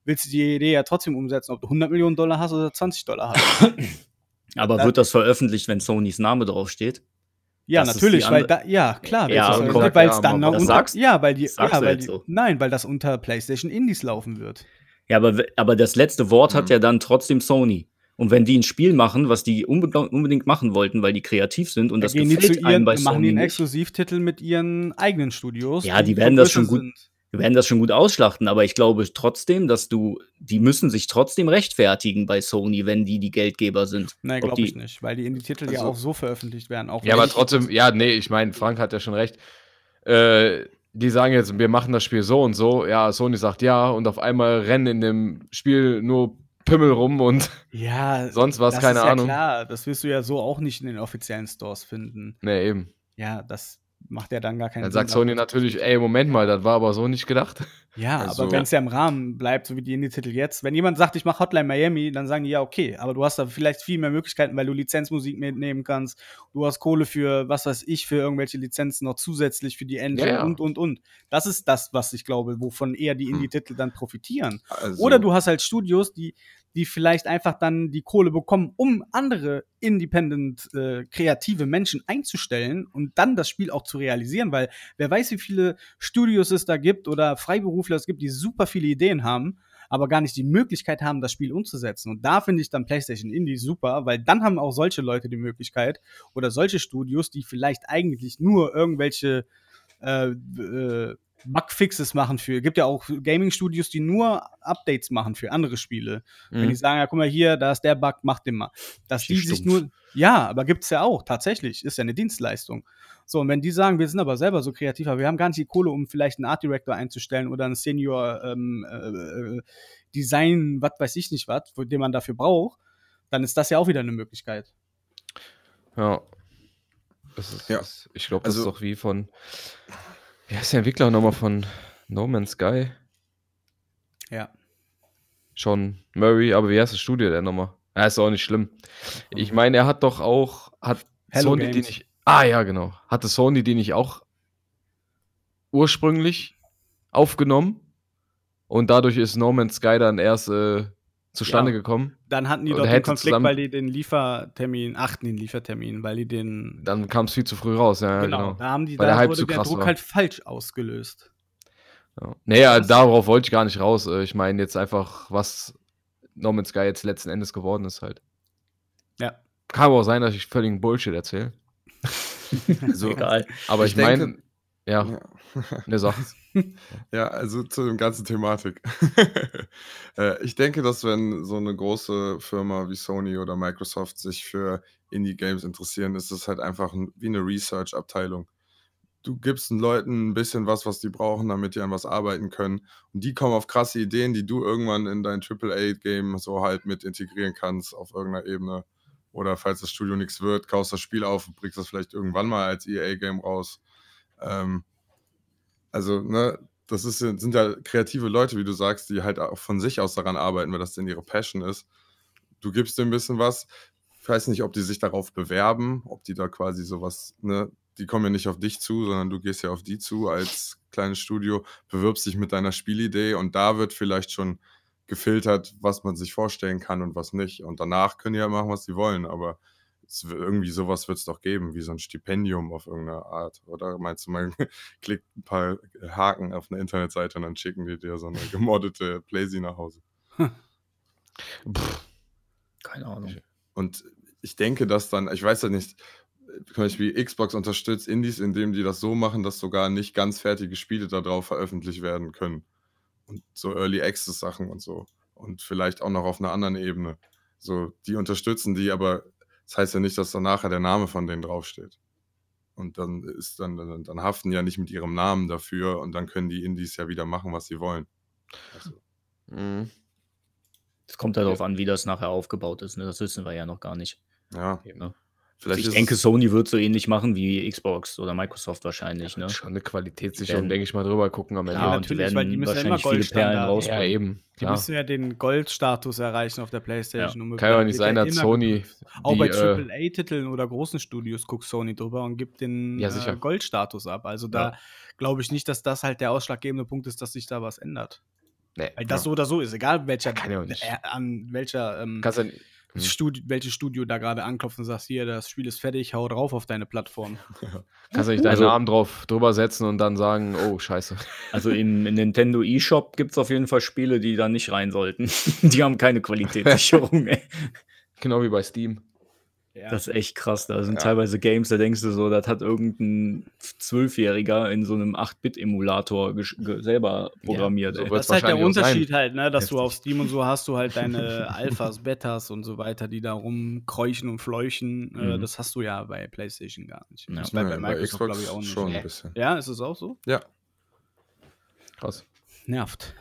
willst du die Idee ja trotzdem umsetzen, ob du 100 Millionen Dollar hast oder 20 Dollar hast. Aber wird das veröffentlicht, wenn Sonys Name draufsteht? Ja, Das natürlich, weil da, ja, klar, Ja, weil ja, es dann noch unter, sagst- ja, weil die, ja, weil die, so. nein, weil das unter PlayStation Indies laufen wird. Ja, aber, aber das letzte Wort hat Mhm. ja dann trotzdem Sony. Und wenn die ein Spiel machen, was die unbe unbedingt machen wollten, weil die kreativ sind und Da das gehen die zu gefällt ihren, einem bei machen Sony die einen Exklusivtitel mit ihren eigenen Studios. Ja, die werden das schon gut- wir werden das schon gut ausschlachten, aber ich glaube trotzdem, dass du, die müssen sich trotzdem rechtfertigen bei Sony, wenn die die Geldgeber sind. Nein, glaube die- ich nicht, weil die Indie-Titel ja Also- auch so veröffentlicht werden. Auch Ja, aber ich- trotzdem, ja, nee, ich meine, Frank hat ja schon recht. Äh, die sagen jetzt, wir machen das Spiel so und so. Ja, Sony sagt ja und auf einmal rennen in dem Spiel nur Pimmel rum und Ja, sonst was, das keine ist ja Ahnung. klar, das wirst du ja so auch nicht in den offiziellen Stores finden. Nee, eben. Ja, das macht ja dann gar keinen Dann Sinn. sagt Sony natürlich, ey, Moment mal, das war aber so nicht gedacht. Ja, Also- aber wenn es ja im Rahmen bleibt, so wie die Indie-Titel jetzt, wenn jemand sagt, ich mache Hotline Miami, dann sagen die ja, okay, aber du hast da vielleicht viel mehr Möglichkeiten, weil du Lizenzmusik mitnehmen kannst, du hast Kohle für, was weiß ich, für irgendwelche Lizenzen noch zusätzlich für die Engine Ja, ja. und, und, und. Das ist das, was ich glaube, wovon eher die Indie-Titel dann profitieren. Also, Oder du hast halt Studios, die, die vielleicht einfach dann die Kohle bekommen, um andere independent äh, kreative Menschen einzustellen und dann das Spiel auch zu realisieren, weil wer weiß, wie viele Studios es da gibt oder Freiberufler es gibt, die super viele Ideen haben, aber gar nicht die Möglichkeit haben, das Spiel umzusetzen. Und da finde ich dann PlayStation Indie super, weil dann haben auch solche Leute die Möglichkeit oder solche Studios, die vielleicht eigentlich nur irgendwelche äh, äh, Bugfixes machen für. Gibt ja auch Gaming-Studios, die nur Updates machen für andere Spiele. Wenn die Mhm. sagen, ja, guck mal hier, da ist der Bug, mach den mal. Dass die sich nur. Ja, aber gibt's ja auch, tatsächlich. Ist ja eine Dienstleistung. So, und wenn die sagen, wir sind aber selber so kreativ, aber wir haben gar nicht die Kohle, um vielleicht einen Art Director einzustellen oder einen Senior ähm, äh, äh, Design, was weiß ich nicht was, den man dafür braucht, dann ist das ja auch wieder eine Möglichkeit. Ja. Das ist, Ja. ich glaube, das Also- ist doch wie von. Wie heißt der Entwickler nochmal von No Man's Sky? Ja. Schon Murray, aber wie heißt das Studio denn nochmal? Ja, ist auch nicht schlimm. Ich meine, er hat doch auch. Hat Hello Sony die Games. nicht. Ah, ja, genau. Hatte Sony die nicht auch ursprünglich aufgenommen? Und dadurch ist No Man's Sky dann erst äh, zustande Ja. gekommen. Dann hatten die dort den Konflikt, zusammen- weil die den Liefertermin, achten den Liefertermin, weil die den. Dann kam es viel zu früh raus, ja, genau, genau. da haben die, Weil da der Hype wurde zu der Druck war. halt falsch ausgelöst. Ja. Naja, darauf wollte ich gar nicht raus. Äh, Ich meine jetzt einfach, was No Man's Sky jetzt letzten Endes geworden ist halt. Ja. Kann aber auch sein, dass ich völligen Bullshit erzähle. also, Egal. Aber Ich ich, meine, denke- ja, ja. eine Sache. Ja, also zu dem ganzen Thematik. äh, ich denke, dass wenn so eine große Firma wie Sony oder Microsoft sich für Indie-Games interessieren, ist es halt einfach ein, wie eine Research-Abteilung. Du gibst den Leuten ein bisschen was, was die brauchen, damit die an was arbeiten können. Und die kommen auf krasse Ideen, die du irgendwann in dein AAA-Game so halt mit integrieren kannst auf irgendeiner Ebene. Oder falls das Studio nichts wird, kaufst das Spiel auf und bringst das vielleicht irgendwann mal als EA-Game raus. Ähm, also, ne, das ist, sind ja kreative Leute, wie du sagst, die halt auch von sich aus daran arbeiten, weil das denn ihre Passion ist. Du gibst dir ein bisschen was. Ich weiß nicht, ob die sich darauf bewerben, ob die da quasi sowas, ne, die kommen ja nicht auf dich zu, sondern du gehst ja auf die zu als kleines Studio, bewirbst dich mit deiner Spielidee und da wird vielleicht schon gefiltert, was man sich vorstellen kann und was nicht. Und danach können die ja machen, was sie wollen, aber irgendwie sowas wird es doch geben, wie so ein Stipendium auf irgendeine Art. Oder meinst du, man klickt ein paar Haken auf eine Internetseite und dann schicken die dir so eine gemoddete Playsee nach Hause? Pff, keine Ahnung. Und ich denke, dass dann, ich weiß ja nicht, zum Beispiel Xbox unterstützt Indies, indem die das so machen, dass sogar nicht ganz fertige Spiele darauf veröffentlicht werden können. Und so Early Access Sachen und so. Und vielleicht auch noch auf einer anderen Ebene. So, die unterstützen die, aber das heißt ja nicht, dass da nachher der Name von denen draufsteht. Und dann ist dann, dann, dann haften ja nicht mit ihrem Namen dafür und dann können die Indies ja wieder machen, was sie wollen. Also, Mhm. Es kommt halt darauf an, wie das nachher aufgebaut ist. Ne? Das wissen wir ja noch gar nicht. ja, Ne? Vielleicht ich denke, Sony wird so ähnlich machen wie Xbox oder Microsoft wahrscheinlich. Ne? Schon eine Qualitätssicherung, Werden- denke ich mal, drüber gucken am Ende. Ja, Ja, die natürlich, weil die werden müssen ja immer wahrscheinlich viele Perlen Goldstandard- rausbringen. Ja, eben. Die Klar. müssen ja den Goldstatus erreichen auf der Playstation. um Kann ja auch nicht sein, dass Sony. Auch die, bei äh, AAA-Titeln oder großen Studios guckt Sony drüber und gibt den Ja, äh, Goldstatus ab. Also da glaube ich nicht, dass das halt der ausschlaggebende Punkt ist, dass sich da was ändert. Nee, Weil das Ja. so oder so ist, egal welcher, Kann ja auch nicht. äh, an welcher ähm, kannst ja, Mhm. Studi welches Studio da gerade anklopft und sagst, hier, das Spiel ist fertig, hau drauf auf deine Plattform. kannst ja nicht deinen Also- Namen drauf drüber setzen und dann sagen, oh, scheiße. Also im, Nintendo eShop gibt es auf jeden Fall Spiele, die da nicht rein sollten. die haben keine Qualitätssicherung. Genau wie bei Steam. Ja. Das ist echt krass. Da sind Ja. teilweise Games, da denkst du so, das hat irgendein Zwölfjähriger in so einem 8-Bit-Emulator gesch- ge- selber programmiert. so ey. wird- das ist halt der auch sein. Unterschied halt, ne, dass du Heftig. auf Steam und so hast du halt deine Alphas, Betas und so weiter, die da rumkräuchen und fleuchen. Äh, Mhm. das hast du ja bei PlayStation gar nicht. Ja. Das Ja, bei bei Microsoft, Xbox glaube ich, auch nicht. schon ein bisschen. Ja, ist es auch so? Ja, Krass. Nervt.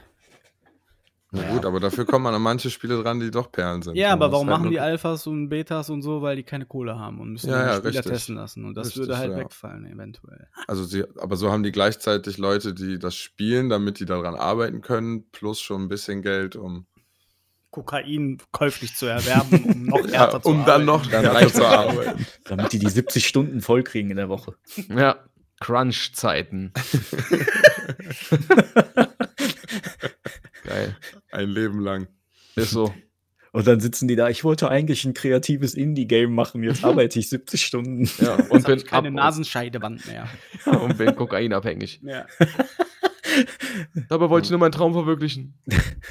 Na gut, aber dafür kommt man an manche Spiele dran, die doch Perlen sind. Ja, aber warum halt machen die Alphas und Betas und so? Weil die keine Kohle haben und müssen Ja, ja, Spieler richtig. testen lassen. Und das Richtig, würde halt ja. wegfallen, eventuell. Also sie, aber so haben die gleichzeitig Leute, die das spielen, damit die daran arbeiten können, plus schon ein bisschen Geld, um, Kokain käuflich zu erwerben, um noch ja, härter zu um dann noch Dann härter zu arbeiten. Damit die die 70 Stunden voll kriegen in der Woche. Ja, Crunch-Zeiten. Geil. Ein Leben lang. Ist so. Und dann sitzen die da, ich wollte eigentlich ein kreatives Indie-Game machen, jetzt arbeite ich 70 Stunden. Ja, Jetzt und hab bin, ich keine ab- Nasenscheidewand mehr. und bin kokainabhängig. Ja. Dabei wollte ich nur meinen Traum verwirklichen.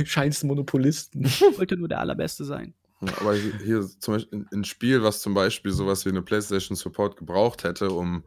Scheinst Monopolisten. Ich wollte nur der Allerbeste sein. Ja, aber hier, zum Beispiel ein Spiel, was zum Beispiel sowas wie eine PlayStation Support gebraucht hätte, um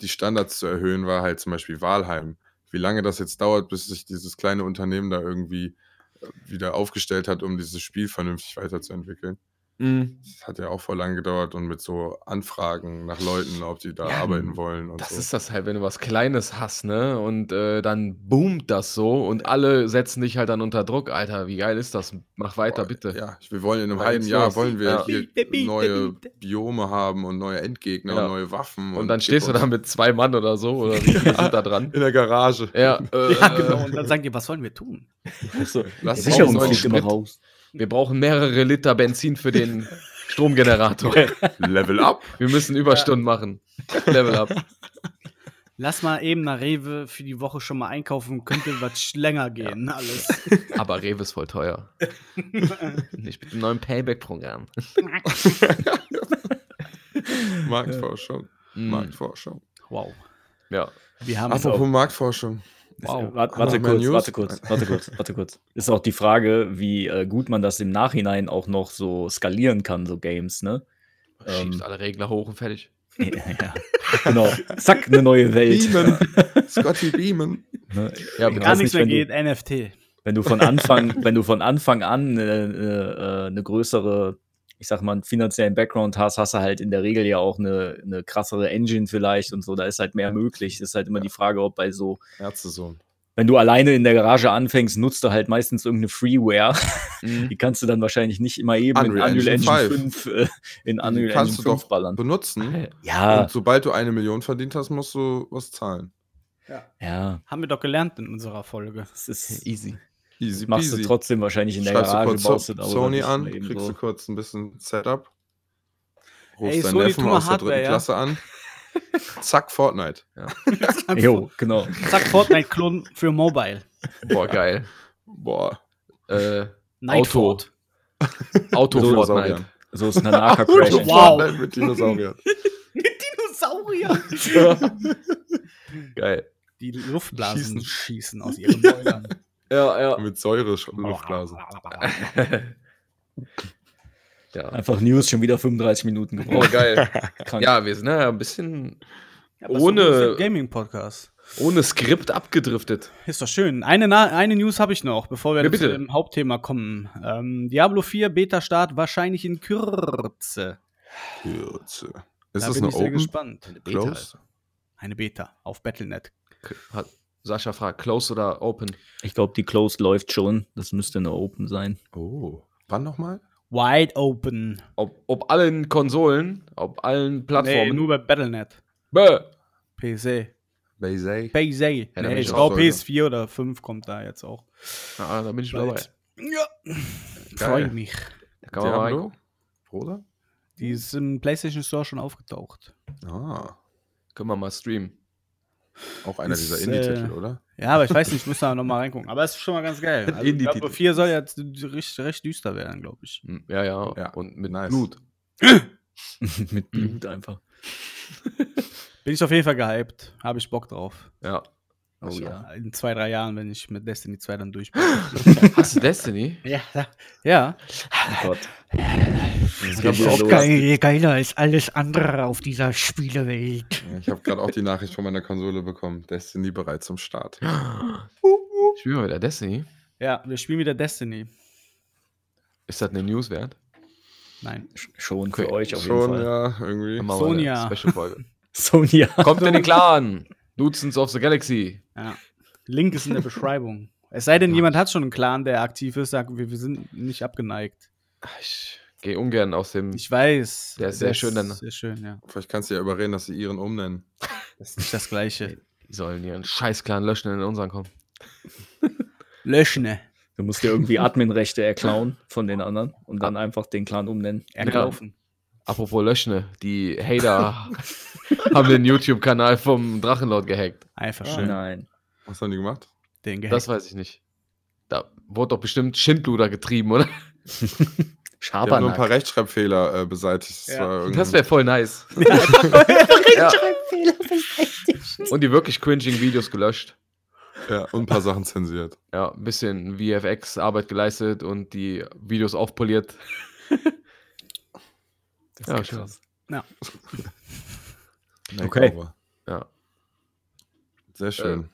die Standards zu erhöhen, war halt zum Beispiel Valheim. Wie lange das jetzt dauert, bis sich dieses kleine Unternehmen da irgendwie äh, wieder aufgestellt hat, um dieses Spiel vernünftig weiterzuentwickeln. Mhm. Das hat ja auch voll lang gedauert und mit so Anfragen nach Leuten, ob die da Ja, arbeiten wollen und Das so. ist das halt, wenn du was Kleines hast, ne? Und äh, dann boomt das so und alle setzen dich halt dann unter Druck. Alter, wie geil ist das? Mach weiter, Boah, bitte. Ja, wir wollen in einem halben Jahr los. wollen wir Ja. neue. Biome haben und neue Endgegner Ja. und neue Waffen. Und dann gib stehst du da mit zwei Mann oder so, oder wie viele sind da dran? in der Garage. Ja, äh, Ja, genau. Und dann sagen die, was sollen wir tun? So, Lass Sicherung fliegt immer raus. Wir brauchen mehrere Liter Benzin für den Stromgenerator. Level up. Wir müssen Überstunden machen. Level up. Lass mal eben nach Rewe für die Woche schon mal einkaufen, könnte was länger gehen, alles. Aber Rewe ist voll teuer. Nicht mit dem neuen Payback-Programm. Marktforschung. Mhm. Marktforschung. Wow. Ja. Wir haben Apropos Marktforschung. Wow. Warte, Noch warte mehr kurz, warte kurz, warte kurz, warte kurz. Ist auch die Frage, wie äh, gut man das im Nachhinein auch noch so skalieren kann, so Games, ne? Schiebst Ähm, alle Regler hoch und fertig. ja, genau. Zack, eine neue Welt. Beamen. Scotty Beamen. Ne? Ja, Ich gar nichts nicht, mehr wenn du- geht, NFT. Wenn du von Anfang, wenn du von Anfang an äh, äh, eine größere, ich sag mal, einen finanziellen Background hast, hast du halt in der Regel ja auch eine, eine krassere Engine vielleicht und so, da ist halt mehr möglich. Das ist halt immer die Frage, ob bei so, Ärztesohn. wenn du alleine in der Garage anfängst, nutzt du halt meistens irgendeine Freeware. Mhm. Die kannst du dann wahrscheinlich nicht immer eben Unreal in Unreal Engine Engine 5, äh, in Die Unreal kannst Engine du 5 doch ballern. benutzen. Ja, Und sobald du eine Million verdient hast, musst du was zahlen. ja, Haben wir doch gelernt in unserer Folge. das ist Easy. Easy machst du peasy. trotzdem wahrscheinlich in der Schreibst du Garage, kurz baust so du Sony an, kriegst so. du kurz ein bisschen Setup. Rufst Ey, deinen Sony, Neffen aus der Hardware, dritten ja? Klasse an. Zack, Fortnite. Jo, genau. Zack, Fortnite-Klon für Mobile. Boah, geil. Boah. Äh. Auto Mit Fortnite. Dinosauriern. So ist Nanaka Crash. Wow. Fortnite mit Dinosauriern. Dinosaurier. Geil. Die Luftblasen Schießen. schießen, aus ihren Mäulern. Ja, ja. mit Säure-Luftblasen. ja. Einfach News schon wieder 35 Minuten Oh, gebraucht. geil. Krank. Ja, wir sind ja ein bisschen Ja, Ohne- Gaming-Podcast. ohne Skript abgedriftet. Ist doch schön. Eine, Na eine News habe ich noch, bevor wir Ja, zu bitte. dem Hauptthema kommen. Ähm, Diablo 4 Beta-Start wahrscheinlich in Kürze. Kürze. Ist da das bin eine ich sehr Open? gespannt. Close? Eine Beta auf Battle.net. Hat Sascha fragt, close oder open? Ich glaube, die Closed läuft schon. Das müsste eine Open sein. Oh. Wann nochmal? Wide Open. Ob, ob allen Konsolen, ob allen Nee, Plattformen. nur bei Battle.net. Bäh. PC. Base. PC. da bin nee, ich glaube so, PS4 oder 5 kommt da jetzt auch. Ja, da bin ich dabei. Ja. Freue mich. Da kann man mal rein. Diablo? Bruder? Die ist im PlayStation Store schon aufgetaucht. Ah. Können wir mal streamen. Auch einer Ist, dieser Indie-Titel, äh, oder? Ja, aber ich weiß nicht, ich muss da nochmal reingucken. Aber es ist schon mal ganz geil. Also, Indie-Titel. Diablo 4 soll jetzt recht, recht düster werden, glaube ich. Hm, Ja, ja, Ja, Und mit nice. Blut. Mit Blut einfach. Bin ich auf jeden Fall gehypt. Habe ich Bock drauf. Ja. Oh ja. In zwei, drei Jahren, wenn ich mit Destiny 2 dann durch bin. Hast du Destiny? ja, ja. Oh Gott. Das geht wieder los. geil, geiler als alles andere auf dieser Spielewelt. Ich habe gerade auch die Nachricht von meiner Konsole bekommen. Destiny bereit zum Start. Spielen wir wieder Destiny? Ja, wir spielen wieder Destiny. Ist das eine News wert? Nein. Schon für Okay, euch auf jeden Schon, Fall. ja, irgendwie. Sonja. Special-Folge. Sonja. Kommt in den Clan! Dutzends of the Galaxy. Ja. Link ist in der Beschreibung. Es sei denn, jemand hat schon einen Clan, der aktiv ist, sagen wir, wir sind nicht abgeneigt. Ich gehe ungern aus dem. Ich weiß. Der ist sehr schön dann. Sehr schön, ja. Vielleicht kannst du ja überreden, dass sie ihren umnennen. Das ist nicht das Gleiche. Die sollen ihren Scheiß-Clan löschen und in unseren kommen. Löschen. Du musst dir irgendwie Adminrechte erklauen von den anderen und dann einfach den Clan umnennen. Erkaufen. Apropos Löschne, die Hater haben den YouTube-Kanal vom Drachenlord gehackt. Einfach Oh schön. nein. Was haben die gemacht? Den Das gehackt. weiß ich nicht. Da wurde doch bestimmt Schindluder getrieben, oder? Die haben nur ein Schabernack. paar Rechtschreibfehler äh, beseitigt. Das, Ja. Das wäre voll nice. ja. Und die wirklich cringing Videos gelöscht. ja, und ein paar Sachen zensiert. Ja, ein bisschen VFX-Arbeit geleistet und die Videos aufpoliert. Das Ja, krass. Makeover. Okay. Ja. Sehr schön.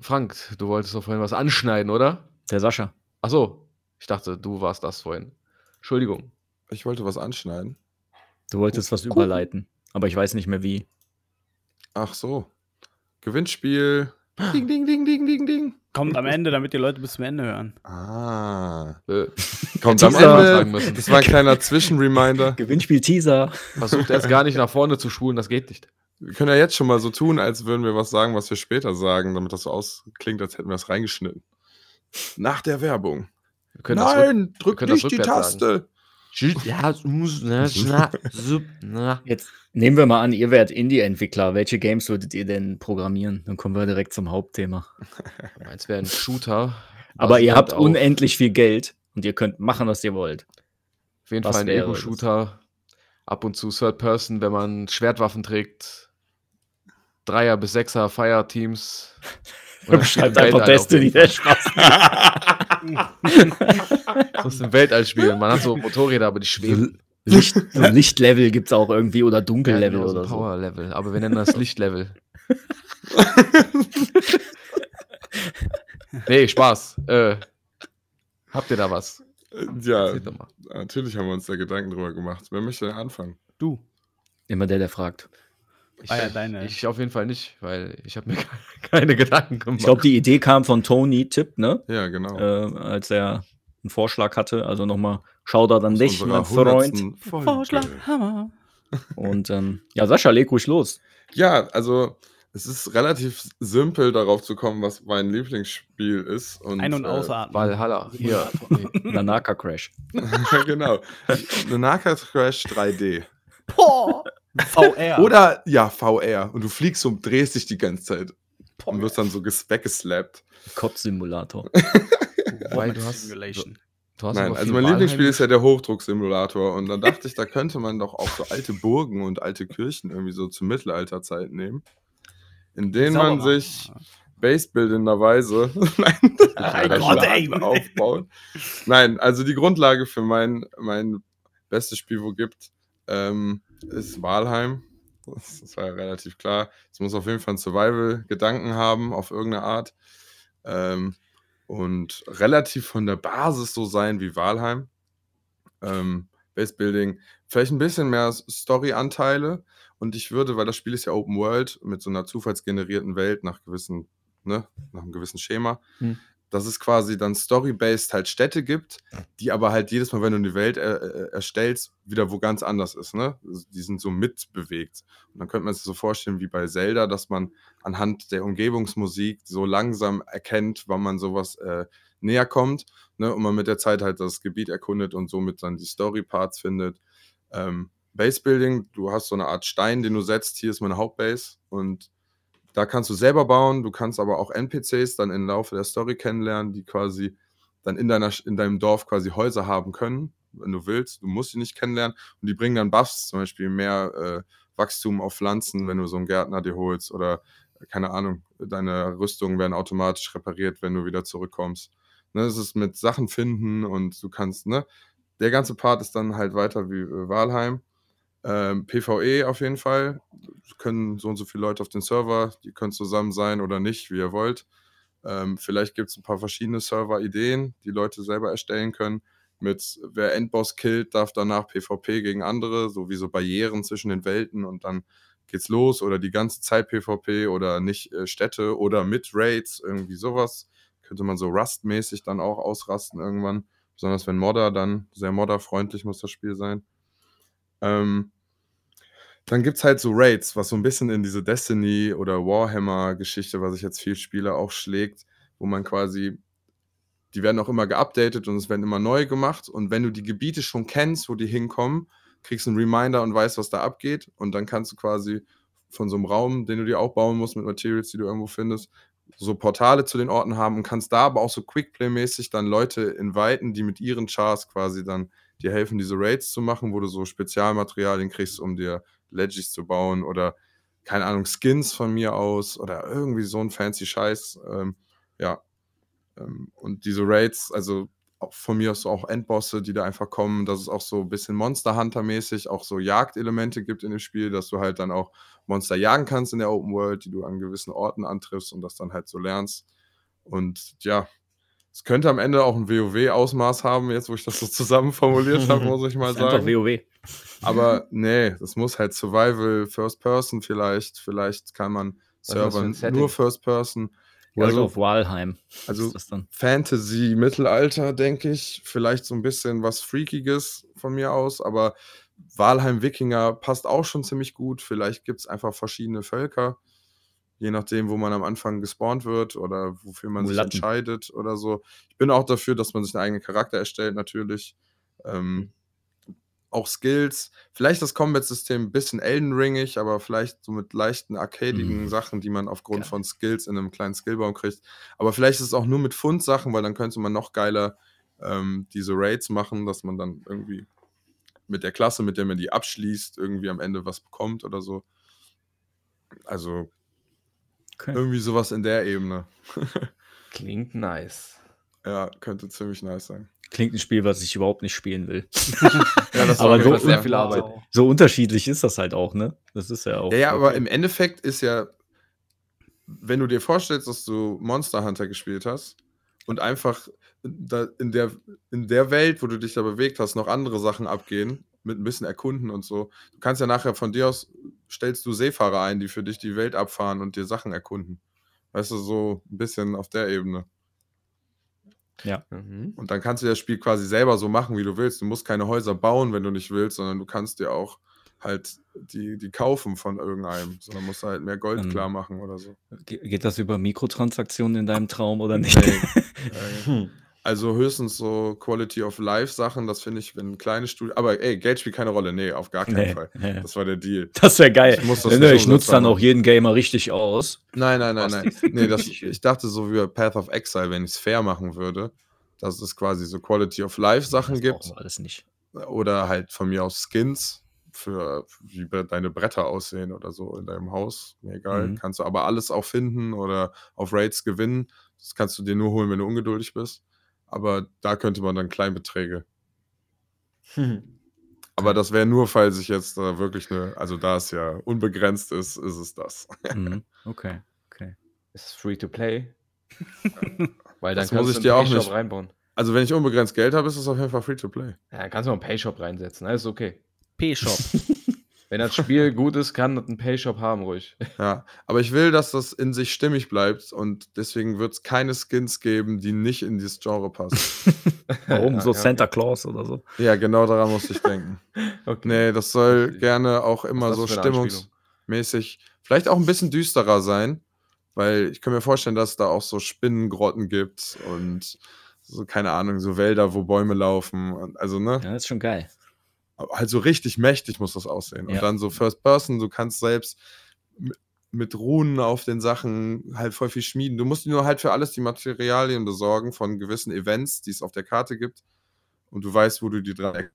Frank, du wolltest doch vorhin was anschneiden, oder? Der Sascha. Ach so, ich dachte, du warst das vorhin. Entschuldigung. Ich wollte was anschneiden. Du wolltest was überleiten, aber ich weiß nicht mehr wie. Ach so. Gewinnspiel. Ding, ding, ding, ding, ding, ding. Kommt am Ende, damit die Leute bis zum Ende hören. Ah. Äh, Kommt am Ende. sagen müssen. Das war ein kleiner Zwischenreminder. Gewinnspiel-Teaser. versucht erst gar nicht nach vorne zu spulen, das geht nicht. Wir können ja jetzt schon mal so tun, als würden wir was sagen, was wir später sagen, damit das so ausklingt, als hätten wir es reingeschnitten. Nach der Werbung. Wir können das rück- Nein, drück nicht die Taste. Ja, na. Jetzt nehmen wir mal an, ihr wärt Indie-Entwickler. Welche Games würdet ihr denn programmieren? Dann kommen wir direkt zum Hauptthema. Meins wäre ein Shooter. Aber ihr habt unendlich viel Geld und ihr könnt machen, was ihr wollt. Auf jeden Was Fall ein? Ego-Shooter. Ab und zu Third Person, wenn man Schwertwaffen trägt. Dreier bis Sechser Fireteams. Und dann Schreibt einfach Destiny, der Spaß. Das ist im Weltall spielen. Man hat so Motorräder, aber die schweben. Licht, so Lichtlevel gibt es auch irgendwie oder Ja, Dunkellevel so oder so. Power-Level. Aber wir nennen das Lichtlevel. nee, Spaß. Äh, habt ihr da was? Äh, Ja, natürlich haben wir uns da Gedanken drüber gemacht. Wer möchte denn anfangen? Du. Immer der, der fragt. Ich, War ja deine. ich auf jeden Fall nicht, weil ich habe mir keine Gedanken gemacht. Ich glaube, die Idee kam von Tony Tipp, ne? Ja, genau. Äh, als er einen Vorschlag hatte. Also nochmal Shoutout an dich, mein Freund. 100. Folge. Hammer. Und ähm, ja, Sascha, leg ruhig los. Ja, also es ist relativ simpel darauf zu kommen, was mein Lieblingsspiel ist. Und, Ein- und äh, ausatmen. Valhalla. Hier. Nanaka Crash. genau. Nanaka Crash 3D. Boah. VR. Oder ja, VR. Und du fliegst und drehst dich die ganze Zeit. Und wirst dann so ges- weggeslappt. Kotz-Simulator. Weil du hast- Simulation. Du hast Nein, also mein Lieblingsspiel ist ja der Hochdrucksimulator. Und dann dachte ich, da könnte man doch auch so alte Burgen und alte Kirchen irgendwie so zur Mittelalterzeit nehmen. In denen man sich basebildenderweise aufbaut. Nein, also die Grundlage für mein, mein bestes Spiel, wo gibt, ähm, ist Walheim. Das, das war ja relativ klar. Es muss auf jeden Fall einen Survival-Gedanken haben, auf irgendeine Art. Ähm, und relativ von der Basis so sein wie Walheim. Ähm, Basebuilding, vielleicht ein bisschen mehr Story-Anteile. Und ich würde, weil das Spiel ist ja Open World mit so einer zufallsgenerierten Welt nach gewissen, ne, nach einem gewissen Schema, Hm. Dass es quasi dann Story-based halt Städte gibt, die aber halt jedes Mal, wenn du die Welt äh, äh, erstellst, wieder wo ganz anders ist, ne? Die sind so mitbewegt. Und dann könnte man sich so vorstellen wie bei Zelda, dass man anhand der Umgebungsmusik so langsam erkennt, wann man sowas äh, näher kommt, ne? Und man mit der Zeit halt das Gebiet erkundet und somit dann die Story-Parts findet. Ähm, Base-Building, du hast so eine Art Stein, den du setzt, hier ist meine Hauptbase und da kannst du selber bauen, du kannst aber auch NPCs dann im Laufe der Story kennenlernen, die quasi dann in, deiner, in deinem Dorf quasi Häuser haben können, wenn du willst. Du musst sie nicht kennenlernen und die bringen dann Buffs, zum Beispiel mehr äh, Wachstum auf Pflanzen, wenn du so einen Gärtner dir holst oder äh, keine Ahnung, deine Rüstungen werden automatisch repariert, wenn du wieder zurückkommst. Ne, es ist mit Sachen finden und du kannst, ne, der ganze Part ist dann halt weiter wie äh, Walheim. Ähm, PvE auf jeden Fall. Können so und so viele Leute auf den Server, die können zusammen sein oder nicht, wie ihr wollt. Ähm, vielleicht gibt es ein paar verschiedene Server-Ideen, die Leute selber erstellen können. Mit wer Endboss killt, darf danach PvP gegen andere, so wie so Barrieren zwischen den Welten und dann geht's los oder die ganze Zeit PvP oder nicht äh, Städte oder mit Raids, irgendwie sowas. Könnte man so Rust-mäßig dann auch ausrasten irgendwann. Besonders wenn Modder dann, sehr modderfreundlich muss das Spiel sein. Ähm, dann gibt es halt so Raids, was so ein bisschen in diese Destiny- oder Warhammer-Geschichte, was ich jetzt viel spiele, auch schlägt, wo man quasi, die werden auch immer geupdatet und es werden immer neu gemacht. Und wenn du die Gebiete schon kennst, wo die hinkommen, kriegst du einen Reminder und weißt, was da abgeht. Und dann kannst du quasi von so einem Raum, den du dir auch bauen musst mit Materials, die du irgendwo findest, so Portale zu den Orten haben und kannst da aber auch so Quickplay-mäßig dann Leute inviten, die mit ihren Chars quasi dann dir helfen, diese Raids zu machen, wo du so Spezialmaterialien kriegst, um dir Legis zu bauen oder keine Ahnung, Skins von mir aus oder irgendwie so ein fancy Scheiß. Ähm, ja. Ähm, und diese Raids, also von mir aus auch Endbosse, die da einfach kommen, dass es auch so ein bisschen Monster Hunter-mäßig auch so Jagdelemente gibt in dem Spiel, dass du halt dann auch Monster jagen kannst in der Open World, die du an gewissen Orten antriffst und das dann halt so lernst. Und ja, es könnte am Ende auch ein WoW-Ausmaß haben, jetzt wo ich das so zusammen formuliert habe, muss ich mal Ist einfach sagen. WoW. Aber nee, das muss halt Survival, First Person vielleicht. Vielleicht kann man Was ist das für Server ein Setting? nur First Person. World Also- of Walheim. Also. Fantasy, Mittelalter, denke ich. Vielleicht so ein bisschen was Freakiges von mir aus, aber Walheim Wikinger passt auch schon ziemlich gut. Vielleicht gibt es einfach verschiedene Völker, je nachdem, wo man am Anfang gespawnt wird oder wofür man Mulatten. sich entscheidet oder so. Ich bin auch dafür, dass man sich einen eigenen Charakter erstellt, natürlich. Ähm, auch Skills. Vielleicht das Combat-System ein bisschen Elden Ringig, aber vielleicht so mit leichten arcadigen Mhm. Sachen, die man aufgrund Geil. von Skills in einem kleinen Skillbaum kriegt. Aber vielleicht ist es auch nur mit Fundsachen, weil dann könnte man noch geiler ähm, diese Raids machen, dass man dann irgendwie mit der Klasse, mit der man die abschließt, irgendwie am Ende was bekommt oder so. Also Okay. irgendwie sowas in der Ebene. Klingt nice. Ja, könnte ziemlich nice sein. Klingt ein Spiel, was ich überhaupt nicht spielen will. Ja, das Aber war so- sehr viel Arbeit. So unterschiedlich ist das halt auch, ne? Das ist ja auch. Ja, ja, aber okay. im Endeffekt ist ja, wenn du dir vorstellst, dass du Monster Hunter gespielt hast und einfach da in, der, in der Welt, wo du dich da bewegt hast, noch andere Sachen abgehen, mit ein bisschen erkunden und so. Du kannst ja nachher von dir aus stellst du Seefahrer ein, die für dich die Welt abfahren und dir Sachen erkunden. Weißt du, so ein bisschen auf der Ebene. Mhm. Und dann kannst du das Spiel quasi selber so machen, wie du willst. Du musst keine Häuser bauen, wenn du nicht willst, sondern du kannst dir auch halt die, die kaufen von irgendeinem. Sondern musst du halt mehr Gold Ähm. klar machen oder so. Ge geht das über Mikrotransaktionen in deinem Traum oder nicht? Äh, Also höchstens so Quality of Life Sachen, das finde ich, wenn ein kleines Studio. Aber ey, Geld spielt keine Rolle. Nee, auf gar keinen Nee, Fall. nee. Das war der Deal. Das wäre geil. Ich muss das Nee, nicht nee, ich nutze dann auch jeden Gamer richtig aus. Nein, nein, nein, nein. Nee, das, ich dachte so wie bei Path of Exile, wenn ich es fair machen würde, dass es quasi so Quality of Life Sachen das gibt. alles nicht. Oder halt von mir aus Skins für wie deine Bretter aussehen oder so in deinem Haus. Mir egal. Mhm. Kannst du aber alles auch finden oder auf Raids gewinnen. Das kannst du dir nur holen, wenn du ungeduldig bist. Aber da könnte man dann Kleinbeträge. Aber das wäre nur, falls ich jetzt da wirklich eine, also da es ja unbegrenzt ist, ist es das. Mhm. Okay, okay. Ist es free to play? Weil dann Das muss kannst ich du dir einen auch Payshop nicht- reinbauen. Also wenn ich unbegrenzt Geld habe, ist es auf jeden Fall free to play. Ja, dann kannst du mal einen Payshop reinsetzen. Alles okay. P-Shop. Wenn das Spiel gut ist, kann das einen Payshop haben, ruhig. Ja, aber ich will, dass das in sich stimmig bleibt und deswegen wird es keine Skins geben, die nicht in dieses Genre passen. Warum? Ja, so ja, Santa Claus oder so. ja, genau daran muss ich denken. Okay. Nee, das soll Okay. gerne auch immer so stimmungsmäßig, vielleicht auch ein bisschen düsterer sein, weil ich kann mir vorstellen, dass es da auch so Spinnengrotten gibt und so, keine Ahnung, so Wälder, wo Bäume laufen. Und, also, ne? Ja, das ist schon geil. Aber halt so richtig mächtig muss das aussehen. Ja. Und dann so First Person, du kannst selbst mit, Runen auf den Sachen halt voll viel schmieden. Du musst dir nur halt für alles die Materialien besorgen von gewissen Events, die es auf der Karte gibt. Und du weißt, wo du die dran.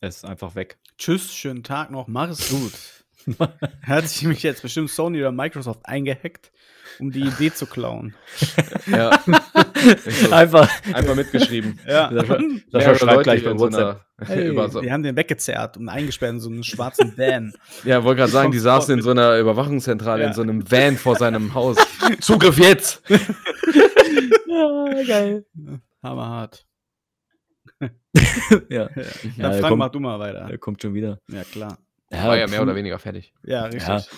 Er ist einfach weg. Tschüss, schönen Tag noch, mach es gut. Hat sich mich jetzt bestimmt Sony oder Microsoft eingehackt, um die Idee zu klauen. Ja, so. einfach. einfach mitgeschrieben. Ja. Das schreibt gleich bei so WhatsApp. einer- Hey, so, die haben den weggezerrt und eingesperrt in so einen schwarzen Van. ja, wollte gerade sagen, die saßen in so einer Überwachungszentrale, Ja. in so einem Van vor seinem Haus. Zugriff jetzt! ja, geil. Hammerhart. Ja, Dann Ja, Frank, mach du mal weiter. er kommt schon wieder. Ja, klar. War ja mehr oder weniger fertig. Ja, richtig.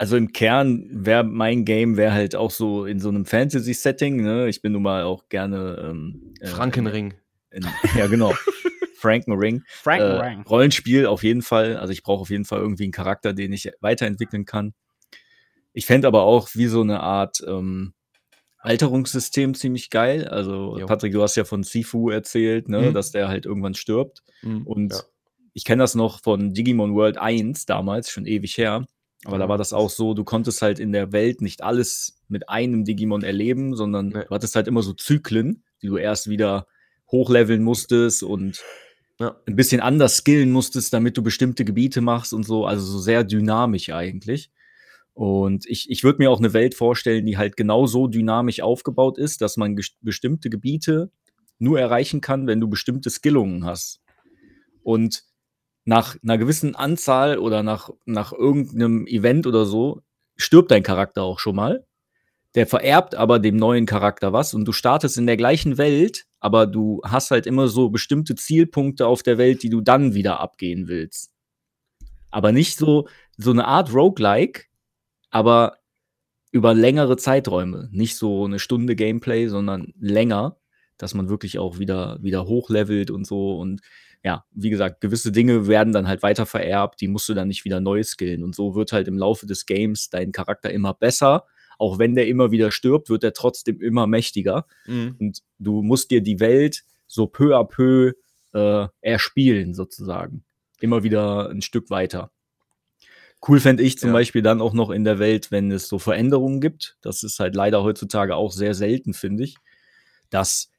Also im Kern wäre mein Game wäre halt auch so in so einem Fantasy-Setting. Ne? Ich bin nun mal auch gerne ähm, äh, Frankenring. In, ja, genau. Frankenring. Frank Äh. Rollenspiel auf jeden Fall. Also ich brauche auf jeden Fall irgendwie einen Charakter, den ich weiterentwickeln kann. Ich fände aber auch wie so eine Art ähm, Alterungssystem ziemlich geil. Also Jo. Patrick, du hast ja von Sifu erzählt, ne, Mhm. dass der halt irgendwann stirbt. Mhm. Und Ja. ich kenne das noch von Digimon World 1 damals, schon ewig her. Aber da war das auch so, du konntest halt in der Welt nicht alles mit einem Digimon erleben, sondern Nee. du hattest halt immer so Zyklen, die du erst wieder hochleveln musstest und Ja. ein bisschen anders skillen musstest, damit du bestimmte Gebiete machst und so. Also so sehr dynamisch eigentlich. Und ich, ich würde mir auch eine Welt vorstellen, die halt genauso dynamisch aufgebaut ist, dass man bestimmte Gebiete nur erreichen kann, wenn du bestimmte Skillungen hast. Und nach einer gewissen Anzahl oder nach, nach irgendeinem Event oder so stirbt dein Charakter auch schon mal. Der vererbt aber dem neuen Charakter was und du startest in der gleichen Welt, aber du hast halt immer so bestimmte Zielpunkte auf der Welt, die du dann wieder abgehen willst. Aber nicht so, so eine Art Roguelike, aber über längere Zeiträume. Nicht so eine Stunde Gameplay, sondern länger, dass man wirklich auch wieder, wieder hochlevelt und so. Und ja, wie gesagt, gewisse Dinge werden dann halt weiter vererbt, die musst du dann nicht wieder neu skillen. Und so wird halt im Laufe des Games dein Charakter immer besser. Auch wenn der immer wieder stirbt, wird er trotzdem immer mächtiger. Mhm. Und du musst dir die Welt so peu à peu äh, erspielen, sozusagen. Immer wieder ein Stück weiter. Cool fände ich zum Ja. Beispiel dann auch noch in der Welt, wenn es so Veränderungen gibt. Das ist halt leider heutzutage auch sehr selten, finde ich. Dass,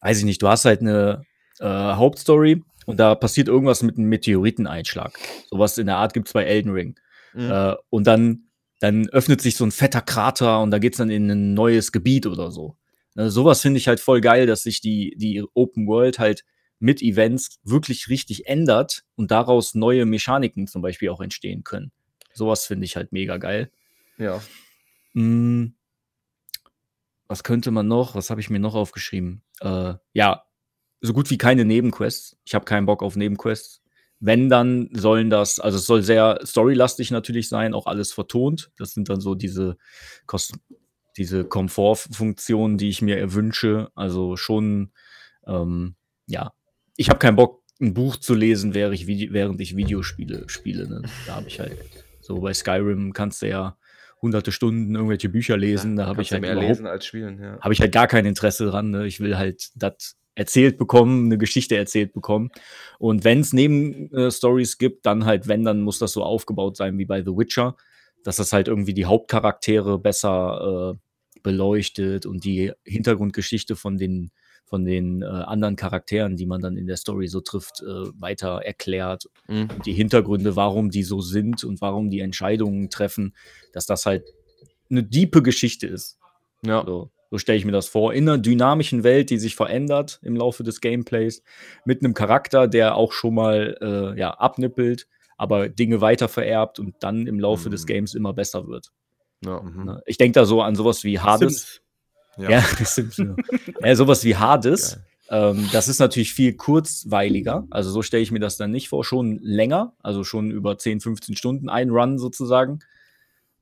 weiß ich nicht, du hast halt eine äh, Hauptstory und da passiert irgendwas mit einem Meteoriteneinschlag. Sowas in der Art gibt es bei Elden Ring. Mhm. Äh, und dann, dann öffnet sich so ein fetter Krater und da geht's dann in ein neues Gebiet oder so. Ne, sowas finde ich halt voll geil, dass sich die, die Open World halt mit Events wirklich richtig ändert und daraus neue Mechaniken zum Beispiel auch entstehen können. Sowas finde ich halt mega geil. Ja. Mm, was könnte man noch? Was habe ich mir noch aufgeschrieben? Äh, ja, so gut wie keine Nebenquests. Ich habe keinen Bock auf Nebenquests. wenn dann sollen das, also es soll sehr storylastig natürlich sein, auch alles vertont. Das sind dann so diese, Kost diese Komfortfunktionen, die ich mir wünsche. Also schon, ähm, ja, ich habe keinen Bock, ein Buch zu lesen, während ich, Vide während ich Videospiele spiele. Ne? Da habe ich halt, so bei Skyrim kannst du ja hunderte Stunden irgendwelche Bücher lesen. da habe ich halt mehr lesen als spielen, ja. habe ich halt gar kein Interesse dran. Ne? Ich will halt das erzählt bekommen, eine Geschichte erzählt bekommen. Und wenn es Nebenstories gibt, dann halt, wenn, dann muss das so aufgebaut sein wie bei The Witcher, dass das halt irgendwie die Hauptcharaktere besser äh, beleuchtet und die Hintergrundgeschichte von den von den äh, anderen Charakteren, die man dann in der Story so trifft, äh, weiter erklärt. Mhm. Und die Hintergründe, warum die so sind und warum die Entscheidungen treffen, dass das halt eine diepe Geschichte ist. Ja. So, so stelle ich mir das vor. In einer dynamischen Welt, die sich verändert im Laufe des Gameplays, mit einem Charakter, der auch schon mal äh, ja, abnippelt, aber Dinge weiter vererbt und dann im Laufe des Mhm. Games immer besser wird. ja. Mhm. Ne? Ich denke da so an sowas wie Hades. Sims. Ja, Sims, ja. ja, sowas wie Hades. Ähm, das ist natürlich viel kurzweiliger. Also so stelle ich mir das dann nicht vor. Schon länger, also schon über 10, 15 Stunden ein Run sozusagen.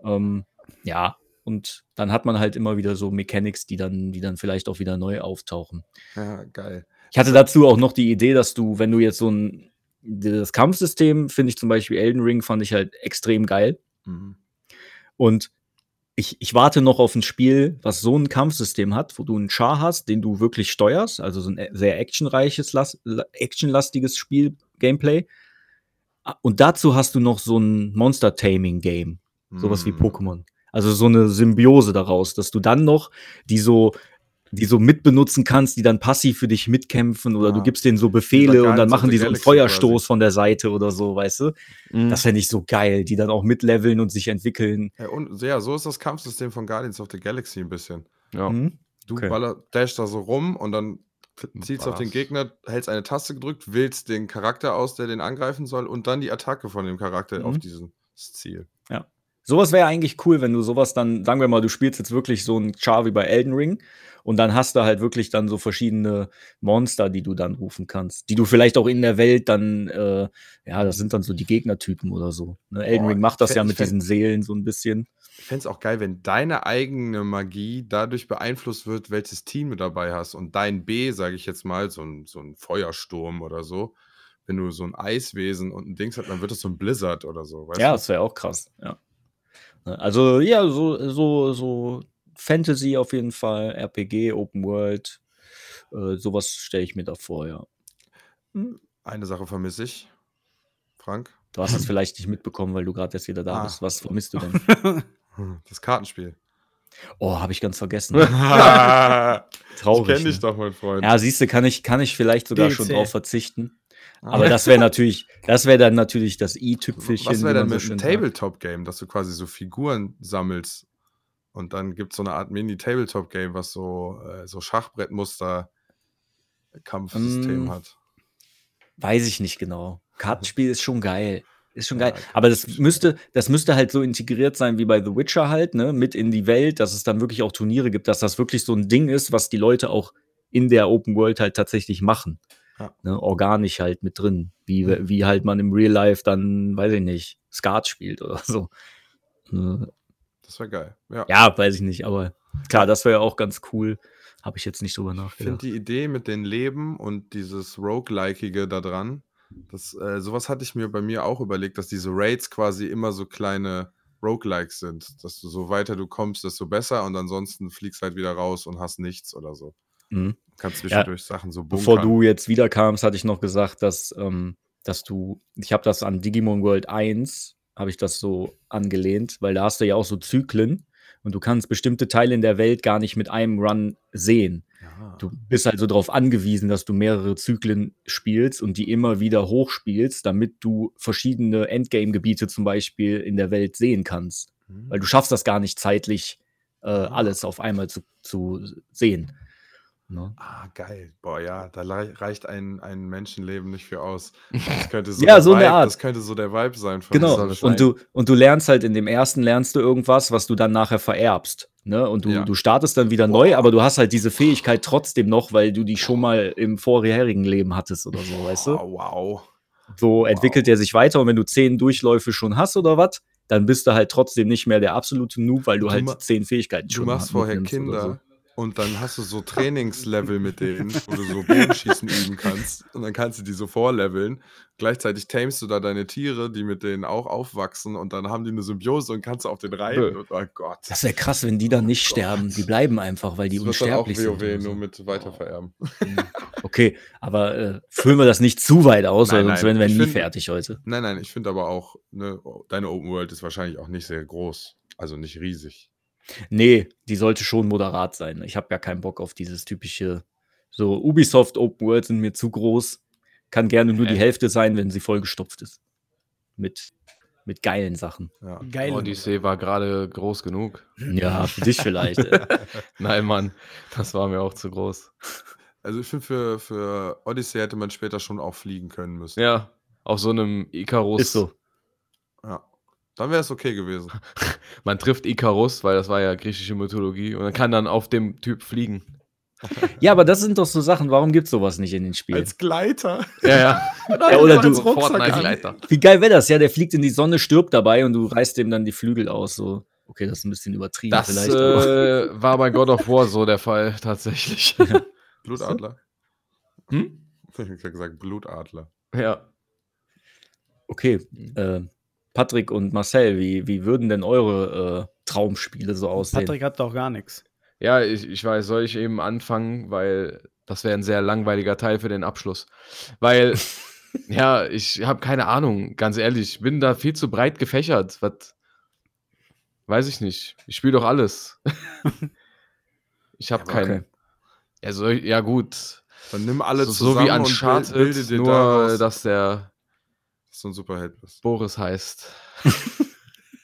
Ähm, ja, und dann hat man halt immer wieder so Mechanics, die dann, die dann vielleicht auch wieder neu auftauchen. Ja, geil. Ich hatte dazu auch noch die Idee, dass du, wenn du jetzt so ein das Kampfsystem finde ich zum Beispiel Elden Ring fand ich halt extrem geil. Mhm. Und ich, ich warte noch auf ein Spiel, was so ein Kampfsystem hat, wo du einen Char hast, den du wirklich steuerst, also so ein e- sehr actionreiches, las- la- actionlastiges Spiel, Gameplay. Und dazu hast du noch so ein Monster-Taming-Game, sowas wie Mhm. Pokémon. Also so eine Symbiose daraus, dass du dann noch die so, die so mitbenutzen kannst, die dann passiv für dich mitkämpfen oder Ja. du gibst denen so Befehle und dann machen die so einen Galaxy Feuerstoß quasi. von der Seite oder so, weißt du? Mhm. Das fände ich so geil, die dann auch mitleveln und sich entwickeln. Ja, und ja, so ist das Kampfsystem von Guardians of the Galaxy ein bisschen. ja. Mhm. Du Okay. baller, dashst da so rum und dann zielst auf den. Gegner, hältst eine Taste gedrückt, wählst den Charakter aus, der den angreifen soll und dann die Attacke von dem Charakter Mhm. auf dieses Ziel. Sowas wäre eigentlich cool, wenn du sowas dann, sagen wir mal, du spielst jetzt wirklich so ein Char wie bei Elden Ring und dann hast du halt wirklich dann so verschiedene Monster, die du dann rufen kannst, die du vielleicht auch in der Welt dann, äh, ja, das sind dann so die Gegnertypen oder so. Ne? Elden Boah, Ring macht das ich ja fänd- mit fänd- diesen Seelen so ein bisschen. Ich fände es auch geil, wenn deine eigene Magie dadurch beeinflusst wird, welches Team du dabei hast. Und dein B, sage ich jetzt mal, so ein, so ein Feuersturm oder so, wenn du so ein Eiswesen und ein Dings hast, dann wird das so ein Blizzard oder so. Weißt Ja, du? das wäre auch krass, ja. Ne, Also, ja, so, so, so Fantasy auf jeden Fall, RPG, Open World, äh, sowas stelle ich mir da vor, ja. Eine Sache vermisse ich. Frank? Du hast es vielleicht nicht mitbekommen, weil du gerade erst wieder da Ah. bist. Was vermisst du denn? Das Kartenspiel. Oh, habe ich ganz vergessen. ich Traurig. kenne dich ne? doch, mein Freund. Ja, siehst du, kann ich, kann ich vielleicht sogar schon DLC. drauf verzichten. Aber das wäre natürlich, das wäre dann natürlich das i-Tüpfelchen. Was wäre denn mit einem. Tabletop-Game, dass du quasi so Figuren sammelst und dann gibt es so eine Art Mini-Tabletop-Game, was so, äh, so Schachbrettmuster-Kampfsystem Mm. hat. Weiß ich nicht genau. Kartenspiel ist schon geil. Ist schon Ja, geil. Aber das müsste, das müsste halt so integriert sein wie bei The Witcher halt, ne? Mit in die Welt, dass es dann wirklich auch Turniere gibt, dass das wirklich so ein Ding ist, was die Leute auch in der Open World halt tatsächlich machen. Ja. Ne? Organisch halt mit drin. Wie, wie halt man im Real Life dann, weiß ich nicht, Skat spielt oder so. Ne? Das wäre geil. Ja. Ja, weiß ich nicht, aber klar, das wäre ja auch ganz cool. Habe ich jetzt nicht drüber Ich finde nachgedacht. die Idee mit den Leben und dieses Roguelikige da dran, das, äh, sowas hatte ich mir bei mir auch überlegt, dass diese Raids quasi immer so kleine Roguelikes sind. Dass du so weiter du kommst, desto besser und ansonsten fliegst halt wieder raus und hast nichts oder so. Mhm. Kannst zwischendurch Sachen so bunkern. Bevor du jetzt wiederkamst, hatte ich noch gesagt, dass, ähm, dass du, ich habe das an Digimon World 1, habe ich das so angelehnt, weil da hast du ja auch so Zyklen und du kannst bestimmte Teile in der Welt gar nicht mit einem Run sehen. Ja. Du bist also darauf angewiesen, dass du mehrere Zyklen spielst und die immer wieder hochspielst, damit du verschiedene Endgame-Gebiete zum Beispiel in der Welt sehen kannst. Hm. Weil du schaffst das gar nicht zeitlich, äh, alles auf einmal zu, zu sehen. Ne? Ah, geil. Boah, ja, da reicht ein, ein Menschenleben nicht für aus. Das könnte so, Ja, der so eine Vibe, Art. Das könnte so der Vibe sein. Von Genau. Und du, und du lernst halt in dem ersten lernst du irgendwas, was du dann nachher vererbst. Ne? Und du, Ja. du startest dann wieder neu, aber du hast halt diese Fähigkeit trotzdem noch, weil du die schon mal im vorherigen Leben hattest oder so, weißt du? Oh, wow. So entwickelt er sich weiter und wenn du zehn Durchläufe schon hast oder was, dann bist du halt trotzdem nicht mehr der absolute Noob, weil du, Du halt zehn Fähigkeiten Du schon machst ha- vorher mitnimmst oder Kinder und dann hast du so Trainingslevel mit denen, wo du so Bogenschießen üben kannst und dann kannst du die so vorleveln. Gleichzeitig tamest du da deine Tiere, die mit denen auch aufwachsen und dann haben die eine Symbiose und kannst du auf den reiten. Und, oh Gott. Das wäre krass, wenn die dann Oh nicht Gott. sterben. Die bleiben einfach, weil die Das wird dann auch unsterblich sind. WoW oder so. nur mit weitervererben. Okay, aber äh, füllen wir das nicht zu weit aus, Nein, sonst nein, werden wir nie find- fertig heute. Nein, nein, ich finde aber auch, ne, deine Open World ist wahrscheinlich auch nicht sehr groß. Also nicht riesig. Nee, die sollte schon moderat sein. Ich habe ja keinen Bock auf dieses typische, so Ubisoft Open World sind mir zu groß. Kann gerne nur die Äh. Hälfte sein, wenn sie vollgestopft ist. Mit, mit geilen Sachen. Ja. Geil. Odyssey war gerade groß genug. Ja, für dich vielleicht. Nein, Mann, das war mir auch zu groß. Also ich finde, für, für Odyssey hätte man später schon auch fliegen können müssen. Ja, auf so einem Icarus. Ist so. Dann wäre es okay gewesen. Man trifft Icarus, weil das war ja griechische Mythologie, und dann kann dann auf dem Typ fliegen. Ja, aber das sind doch so Sachen, warum gibt's sowas nicht in den Spielen? Gleiter. Ja, ja. Ja, oder du- Fortnite-Leiter. Wie geil wäre das? Ja, der fliegt in die Sonne, stirbt dabei und du reißt dem dann die Flügel aus. So. Okay, das ist ein bisschen übertrieben Das vielleicht. äh, war bei God of War so der Fall, tatsächlich. Blutadler. Hm? Ich hab gesagt Blutadler. Ja. Okay, äh, Patrick und Marcel, wie, wie würden denn eure äh, Traumspiele so aussehen? Patrick hat doch gar nichts. Ja, ich, ich weiß, soll ich eben anfangen, weil das wäre ein sehr langweiliger Teil für den Abschluss. Weil, ja, ich habe keine Ahnung, ganz ehrlich, ich bin da viel zu breit gefächert. Was weiß ich nicht. Ich spiele doch alles. ich habe aber keinen. okay. Ja, so, ja, gut. Dann nimm alle so, zusammen so wie und Uncharted, bil- bilde dir nur daraus, dass der dass du ein Superheld bist. Boris heißt.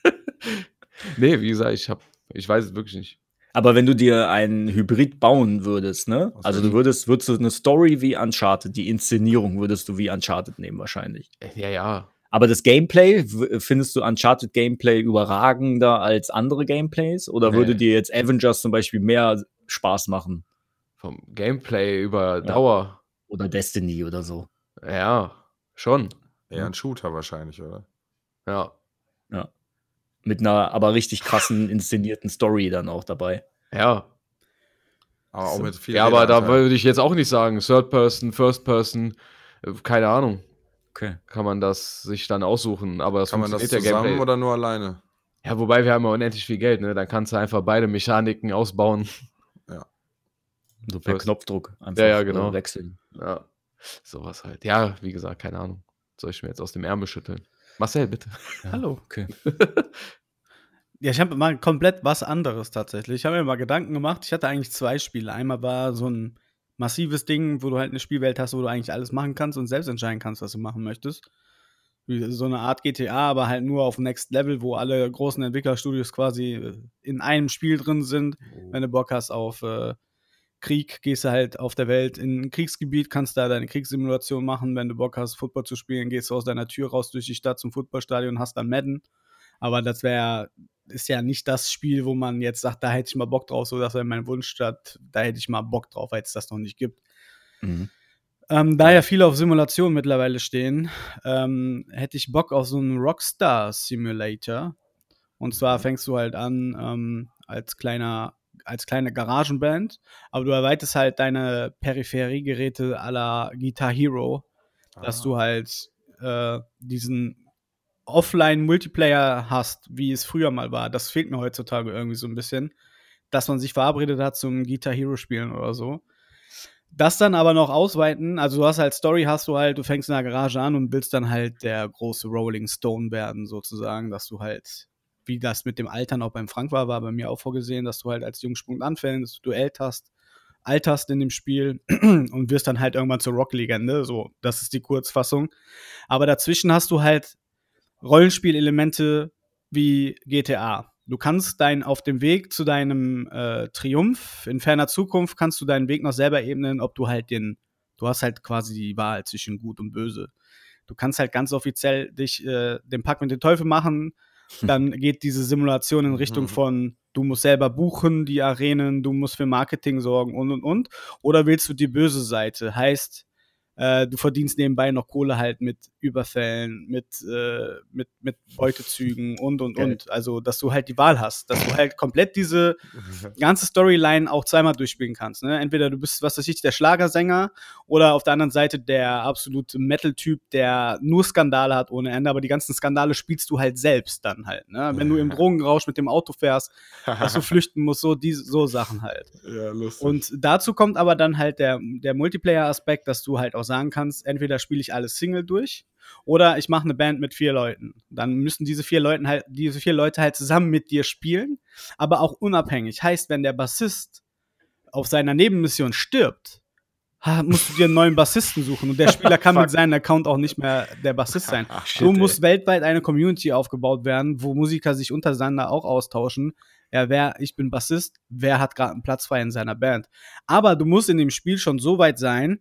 nee, wie gesagt, ich hab, ich weiß es wirklich nicht. Aber wenn du dir einen Hybrid bauen würdest, ne? Aus Also du würdest, würdest du eine Story wie Uncharted, die Inszenierung würdest du wie Uncharted nehmen wahrscheinlich. Ja, ja. Aber das Gameplay, findest du Uncharted Gameplay überragender als andere Gameplays? Oder Nee. würde dir jetzt Avengers zum Beispiel mehr Spaß machen? Vom Gameplay über Ja. Dauer. Oder Destiny oder so? Ja, schon. Eher ein Shooter wahrscheinlich, oder? Ja. Mit einer aber richtig krassen inszenierten Story dann auch dabei. Ja. Aber auch mit viel Ja, aber da Redeanteil. würde ich jetzt auch nicht sagen, Third Person, First Person, äh, keine Ahnung. Okay. Kann man das sich dann aussuchen, aber das Kann man das funktioniert ja zusammen Gameplay. oder nur alleine? Ja, wobei wir haben ja unendlich viel Geld, ne? Dann kannst du einfach beide Mechaniken ausbauen. So per First- Knopfdruck einfach Ja, ja, genau. äh, wechseln. Ja. Sowas halt. Ja, wie gesagt, keine Ahnung. Soll ich mir jetzt aus dem Ärmel schütteln? Marcel, bitte. Hallo. Okay. Ja, ich habe mal komplett was anderes tatsächlich. Ich habe mir mal Gedanken gemacht. Ich hatte eigentlich zwei Spiele. Einmal war so ein massives Ding, wo du halt eine Spielwelt hast, wo du eigentlich alles machen kannst und selbst entscheiden kannst, was du machen möchtest. Wie so eine Art GTA, aber halt nur auf Next Level, wo alle großen Entwicklerstudios quasi äh, in einem Spiel drin sind. Wenn du Bock hast auf äh, Krieg, gehst du halt auf der Welt in ein Kriegsgebiet, kannst da deine Kriegssimulation machen. Wenn du Bock hast, Football zu spielen, gehst du aus deiner Tür raus durch die Stadt zum Footballstadion, hast dann Madden. Aber das wäre, ist ja nicht das Spiel, wo man jetzt sagt, da hätte ich mal Bock drauf, so dass er mein Wunsch statt, da hätte ich mal Bock drauf, weil es das noch nicht gibt. Mhm. Ähm, da ja viele auf Simulation mittlerweile stehen, ähm, hätte ich Bock auf so einen Rockstar Simulator. Und zwar fängst du halt an ähm, als kleiner, als kleine Garagenband, aber du erweiterst halt deine Peripheriegeräte à la Guitar Hero, dass Ah. du halt äh, diesen Offline-Multiplayer hast, wie es früher mal war. Das fehlt mir heutzutage irgendwie so ein bisschen, dass man sich verabredet hat zum Guitar Hero spielen oder so. Das dann aber noch ausweiten, also du hast halt Story, hast du halt, du fängst in der Garage an und willst dann halt der große Rolling Stone werden, sozusagen, dass du halt, wie das mit dem Altern auch beim Frank war, war bei mir auch vorgesehen, dass du halt als Jungspunkt anfängst, du alterst, alterst in dem Spiel und wirst dann halt irgendwann zur Rock-Legende, so, das ist die Kurzfassung. Aber dazwischen hast du halt Rollenspielelemente wie GTA. Du kannst dein auf dem Weg zu deinem äh, Triumph in ferner Zukunft kannst du deinen Weg noch selber ebnen, ob du halt den, du hast halt quasi die Wahl zwischen Gut und Böse. Du kannst halt ganz offiziell dich äh, den Pakt mit dem Teufel machen. Dann geht diese Simulation in Richtung Mhm. von, du musst selber buchen, die Arenen, du musst für Marketing sorgen und und und. Oder willst du die böse Seite? Heißt, Äh, du verdienst nebenbei noch Kohle halt mit Überfällen, mit, äh, mit, mit Beutezügen und und Geil. und. Also, dass du halt die Wahl hast, dass du halt komplett diese ganze Storyline auch zweimal durchspielen kannst. Ne? Entweder du bist, was weiß ich, der Schlagersänger oder auf der anderen Seite der absolute Metal-Typ, der nur Skandale hat ohne Ende, aber die ganzen Skandale spielst du halt selbst dann halt. Ne? Wenn du im Drogenrausch mit dem Auto fährst, dass du flüchten musst, so, die, so Sachen halt. ja, lustig. Und dazu kommt aber dann halt der, der Multiplayer-Aspekt, dass du halt auch sagen kannst, entweder spiele ich alles Single durch oder ich mache eine Band mit vier Leuten. Dann müssen diese vier Leute halt, diese vier Leute halt zusammen mit dir spielen, aber auch unabhängig. Heißt, wenn der Bassist auf seiner Nebenmission stirbt, musst du dir einen neuen Bassisten suchen und der Spieler kann mit seinem Account auch nicht mehr der Bassist sein. Ach, So muss weltweit eine Community aufgebaut werden, wo Musiker sich untereinander auch austauschen. Ja, wer, ich bin Bassist, wer hat gerade einen Platz frei in seiner Band. Aber du musst in dem Spiel schon so weit sein,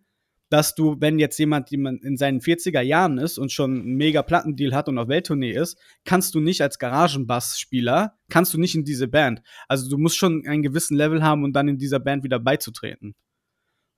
dass du, wenn jetzt jemand, jemand in seinen 40er Jahren ist und schon einen mega Plattendeal hat und auf Welttournee ist, kannst du nicht als Garagenbass-Spieler, kannst du nicht in diese Band. Also du musst schon einen gewissen Level haben, um dann in dieser Band wieder beizutreten.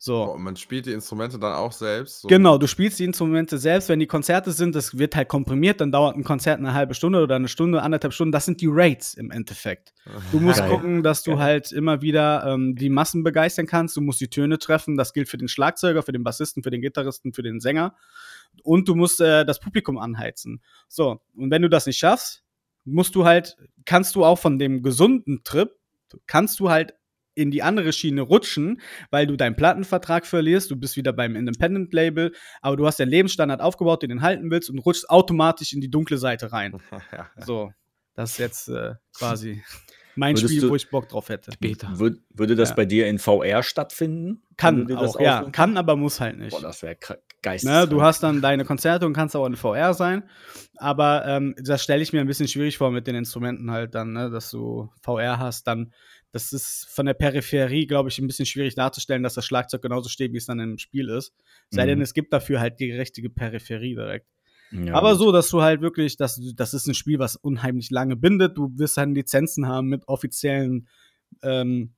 So. Boah, und man spielt die Instrumente dann auch selbst. So. Genau, du spielst die Instrumente selbst. Wenn die Konzerte sind, das wird halt komprimiert, dann dauert ein Konzert eine halbe Stunde oder eine Stunde, anderthalb Stunden. Das sind die Rates im Endeffekt. Du musst Geil. gucken, dass du Geil. halt immer wieder ähm, die Massen begeistern kannst. Du musst die Töne treffen. Das gilt für den Schlagzeuger, für den Bassisten, für den Gitarristen, für den Sänger. Und du musst äh, das Publikum anheizen. So, und wenn du das nicht schaffst, musst du halt, kannst du auch von dem gesunden Trip, kannst du halt in die andere Schiene rutschen, weil du deinen Plattenvertrag verlierst, du bist wieder beim Independent-Label, aber du hast deinen Lebensstandard aufgebaut, den du halten willst und rutschst automatisch in die dunkle Seite rein. ja. So, das ist jetzt äh, quasi mein Würdest Spiel, du- wo ich Bock drauf hätte. Beta. Wür würde das Ja. bei dir in VR stattfinden? Kann auch, ja, kann, aber muss halt nicht. Boah, das wäre geistig. Ne, du hast dann deine Konzerte und kannst auch in VR sein, aber ähm, das stelle ich mir ein bisschen schwierig vor mit den Instrumenten halt dann, ne, dass du VR hast, dann das ist von der Peripherie, glaube ich, ein bisschen schwierig darzustellen, dass das Schlagzeug genauso steht, wie es dann im Spiel ist. Sei Mhm. denn, es gibt dafür halt die richtige Peripherie direkt. Ja, Aber gut. so, dass du halt wirklich, das, das ist ein Spiel, was unheimlich lange bindet. Du wirst dann Lizenzen haben mit offiziellen ähm,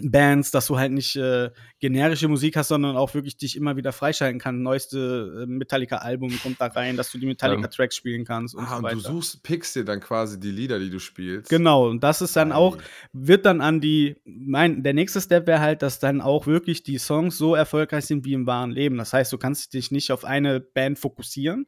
Bands, dass du halt nicht äh, generische Musik hast, sondern auch wirklich dich immer wieder freischalten kannst. Neueste äh, Metallica-Album kommt da rein, dass du die Metallica-Tracks spielen kannst und Ah, so und weiter. du suchst, pickst dir dann quasi die Lieder, die du spielst. Genau, und das ist dann auch, wird dann an die, mein, der nächste Step wäre halt, dass dann auch wirklich die Songs so erfolgreich sind wie im wahren Leben. Das heißt, du kannst dich nicht auf eine Band fokussieren,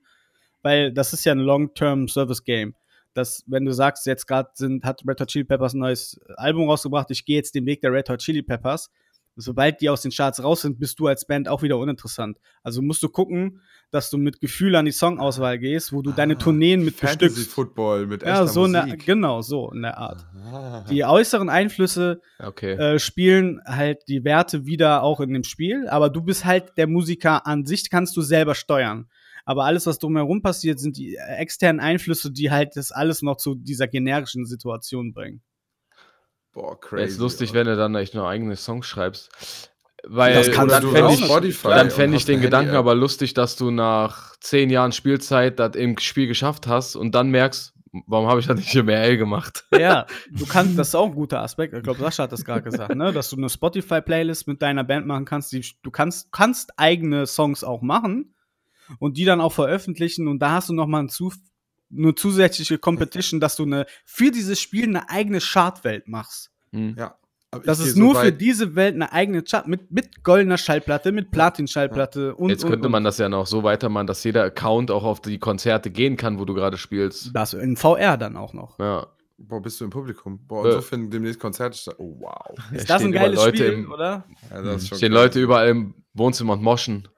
weil das ist ja ein Long-Term-Service-Game. Dass, wenn du sagst, jetzt gerade hat Red Hot Chili Peppers ein neues Album rausgebracht, ich gehe jetzt den Weg der Red Hot Chili Peppers, sobald die aus den Charts raus sind, bist du als Band auch wieder uninteressant. Also musst du gucken, dass du mit Gefühl an die Songauswahl gehst, wo du deine Tourneen mit Fantasy bestückst. Football mit Ja, echter so in der, Musik. genau, so in der Art. Ah. Die äußeren Einflüsse Okay. äh, spielen halt die Werte wieder auch in dem Spiel, aber du bist halt der Musiker an sich, kannst du selber steuern. Aber alles, was drumherum passiert, sind die äh, externen Einflüsse, die halt das alles noch zu dieser generischen Situation bringen. Boah, crazy. Jetzt lustig, Alter. wenn du dann echt noch eigene Songs schreibst. Weil Das kannst dann du fände ich. Spotify dann fänd ich den Gedanken Handy-App. aber lustig, dass du nach zehn Jahren Spielzeit das im Spiel geschafft hast und dann merkst, warum habe ich das nicht im RL gemacht? Ja, du kannst, das ist auch ein guter Aspekt. Ich glaube, Sascha hat das gerade gesagt, ne? dass du eine Spotify-Playlist mit deiner Band machen kannst. Die, du kannst, kannst eigene Songs auch machen und die dann auch veröffentlichen und da hast du noch mal ein zu, eine zusätzliche Competition, dass du eine, für dieses Spiel eine eigene Chartwelt machst. Hm. Ja. aber Das ist geh so nur für diese Welt eine eigene Chart mit, mit goldener Schallplatte, mit Platin-Schallplatte und Jetzt und, könnte und. man das ja noch so weitermachen, dass jeder Account auch auf die Konzerte gehen kann, wo du gerade spielst. das in VR dann auch noch. Ja. Boah, bist du im Publikum? Boah, Äh. und so finden demnächst Konzerte statt. Oh, wow. Ist Da das ein geiles Leute Spiel, im- oder? Ja, das ist schon Stehen crazy. Leute überall im Wohnzimmer und moschen.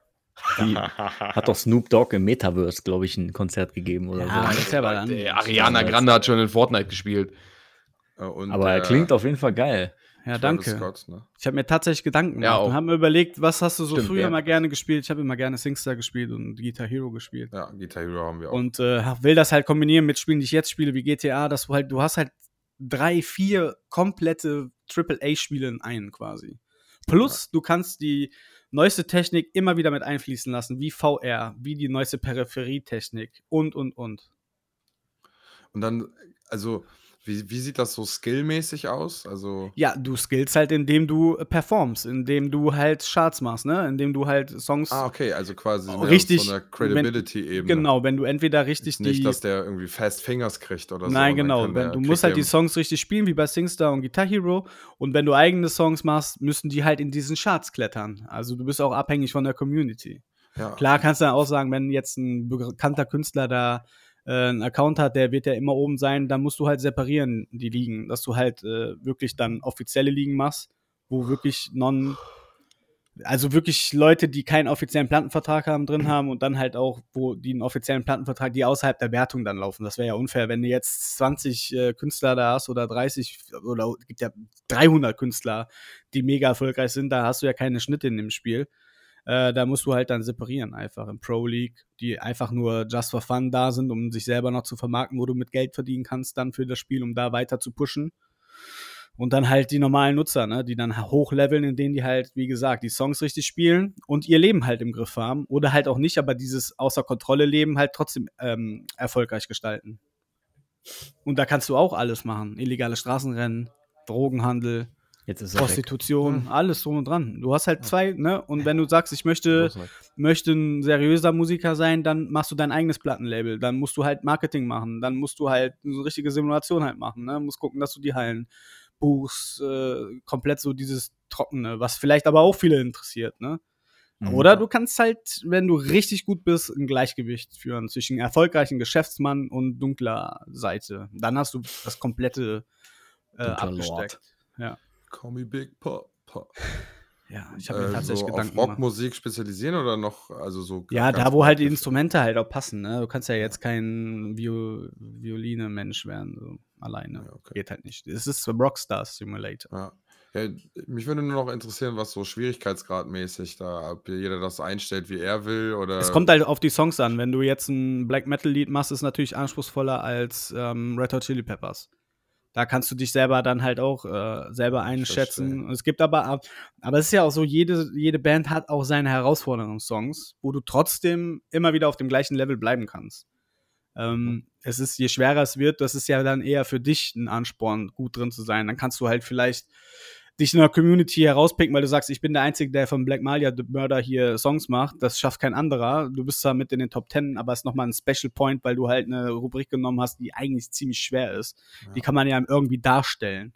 Die hat doch Snoop Dogg im Metaverse, glaube ich, ein Konzert gegeben oder Ja, so. das ist ja aber dann. Ariana Grande hat schon in Fortnite gespielt. Äh, und Aber er der klingt auf jeden Fall geil. Ja, Travis danke. Scott, ne? Ich habe mir tatsächlich Gedanken Ja, gemacht und habe mir überlegt, was hast du so Stimmt, früher ja. mal gerne gespielt? Ich habe immer gerne Singstar gespielt und Guitar Hero gespielt. Ja, Guitar Hero haben wir auch. Und äh, will das halt kombinieren mit Spielen, die ich jetzt spiele, wie GTA, dass du halt, du hast halt drei, vier komplette AAA-Spiele in einen quasi. Plus, du kannst die neueste Technik immer wieder mit einfließen lassen, wie VR, wie die neueste Peripherietechnik und, und, und. Und dann, also, Wie, wie sieht das so skillmäßig aus? Also, Ja, du skillst halt, indem du äh, performst, indem du halt Charts machst, ne? Indem du halt Songs. ah, okay, also quasi Richtig, so einer wenn- Credibility-Ebene. Genau, wenn du entweder richtig Nicht, die. dass der irgendwie Fast Fingers kriegt oder so. Nein, und dann genau. der- du musst halt der- die Songs richtig spielen, wie bei Singstar und Guitar Hero. Und wenn du eigene Songs machst, müssen die halt in diesen Charts klettern. Also du bist auch abhängig von der Community. Ja. Klar kannst du dann auch sagen, wenn jetzt ein bekannter Künstler da äh, einen Account hat, der wird ja immer oben sein, dann musst du halt separieren, die Ligen, dass du halt äh, wirklich dann offizielle Ligen machst, wo wirklich non, also wirklich Leute, die keinen offiziellen Plattenvertrag haben, drin haben und dann halt auch, wo die einen offiziellen Plattenvertrag, die außerhalb der Wertung dann laufen. Das wäre ja unfair, wenn du jetzt 20 äh, Künstler da hast oder 30 oder gibt ja 300 Künstler, die mega erfolgreich sind, da hast du ja keine Schnitte in dem Spiel. Äh, da musst du halt dann separieren, einfach im Pro League, die einfach nur just for fun da sind, um sich selber noch zu vermarkten, wo du mit Geld verdienen kannst, dann für das Spiel, um da weiter zu pushen. Und dann halt die normalen Nutzer, ne, die dann hochleveln, in denen die halt, wie gesagt, die Songs richtig spielen und ihr Leben halt im Griff haben. Oder halt auch nicht, aber dieses außer Kontrolle Leben halt trotzdem ähm, erfolgreich gestalten. Und da kannst du auch alles machen. Illegale Straßenrennen, Drogenhandel, Jetzt ist weg. Prostitution, alles drum und dran. Du hast halt zwei, ne? Und wenn du sagst, ich möchte, möchte ein seriöser Musiker sein, dann machst du dein eigenes Plattenlabel. Dann musst du halt Marketing machen. Dann musst du halt eine richtige Simulation halt machen. Ne? Musst gucken, dass du die Hallen buchst. Äh, komplett so dieses Trockene, was vielleicht aber auch viele interessiert. Ne? Mhm. Oder du kannst halt, wenn du richtig gut bist, ein Gleichgewicht führen zwischen erfolgreichen Geschäftsmann und dunkler Seite. Dann hast du das komplette äh, abgesteckt. Ja. Call me Big Papa. Ja, ich habe mir Äh, tatsächlich so Gedanken auf. Rockmusik spezialisieren oder noch, also so Ja, da wo halt die? Instrumente halt auch passen, ne? Du kannst ja jetzt kein Vio Violine-Mensch werden, so alleine. Ja, okay. Geht halt nicht. Es ist Rockstar Simulator. Ja. ja. Mich würde nur noch interessieren, was so schwierigkeitsgradmäßig da, ob jeder das einstellt, wie er will oder. Es kommt halt auf die Songs an. Wenn du jetzt ein Black Metal-Lied machst, ist es natürlich anspruchsvoller als ähm, Red Hot Chili Peppers. Da kannst du dich selber dann halt auch äh, selber einschätzen. Es gibt aber, aber es ist ja auch so, jede, jede Band hat auch seine herausfordernden Songs, wo du trotzdem immer wieder auf dem gleichen Level bleiben kannst. Ähm, es ist, je schwerer es wird, das ist ja dann eher für dich ein Ansporn, gut drin zu sein. Dann kannst du halt vielleicht dich in der Community herauspicken, weil du sagst, ich bin der Einzige, der von Black Malia The Murder hier Songs macht. Das schafft kein anderer. Du bist zwar mit in den Top Ten, aber es ist nochmal ein Special Point, weil du halt eine Rubrik genommen hast, die eigentlich ziemlich schwer ist. Die kann man ja irgendwie darstellen.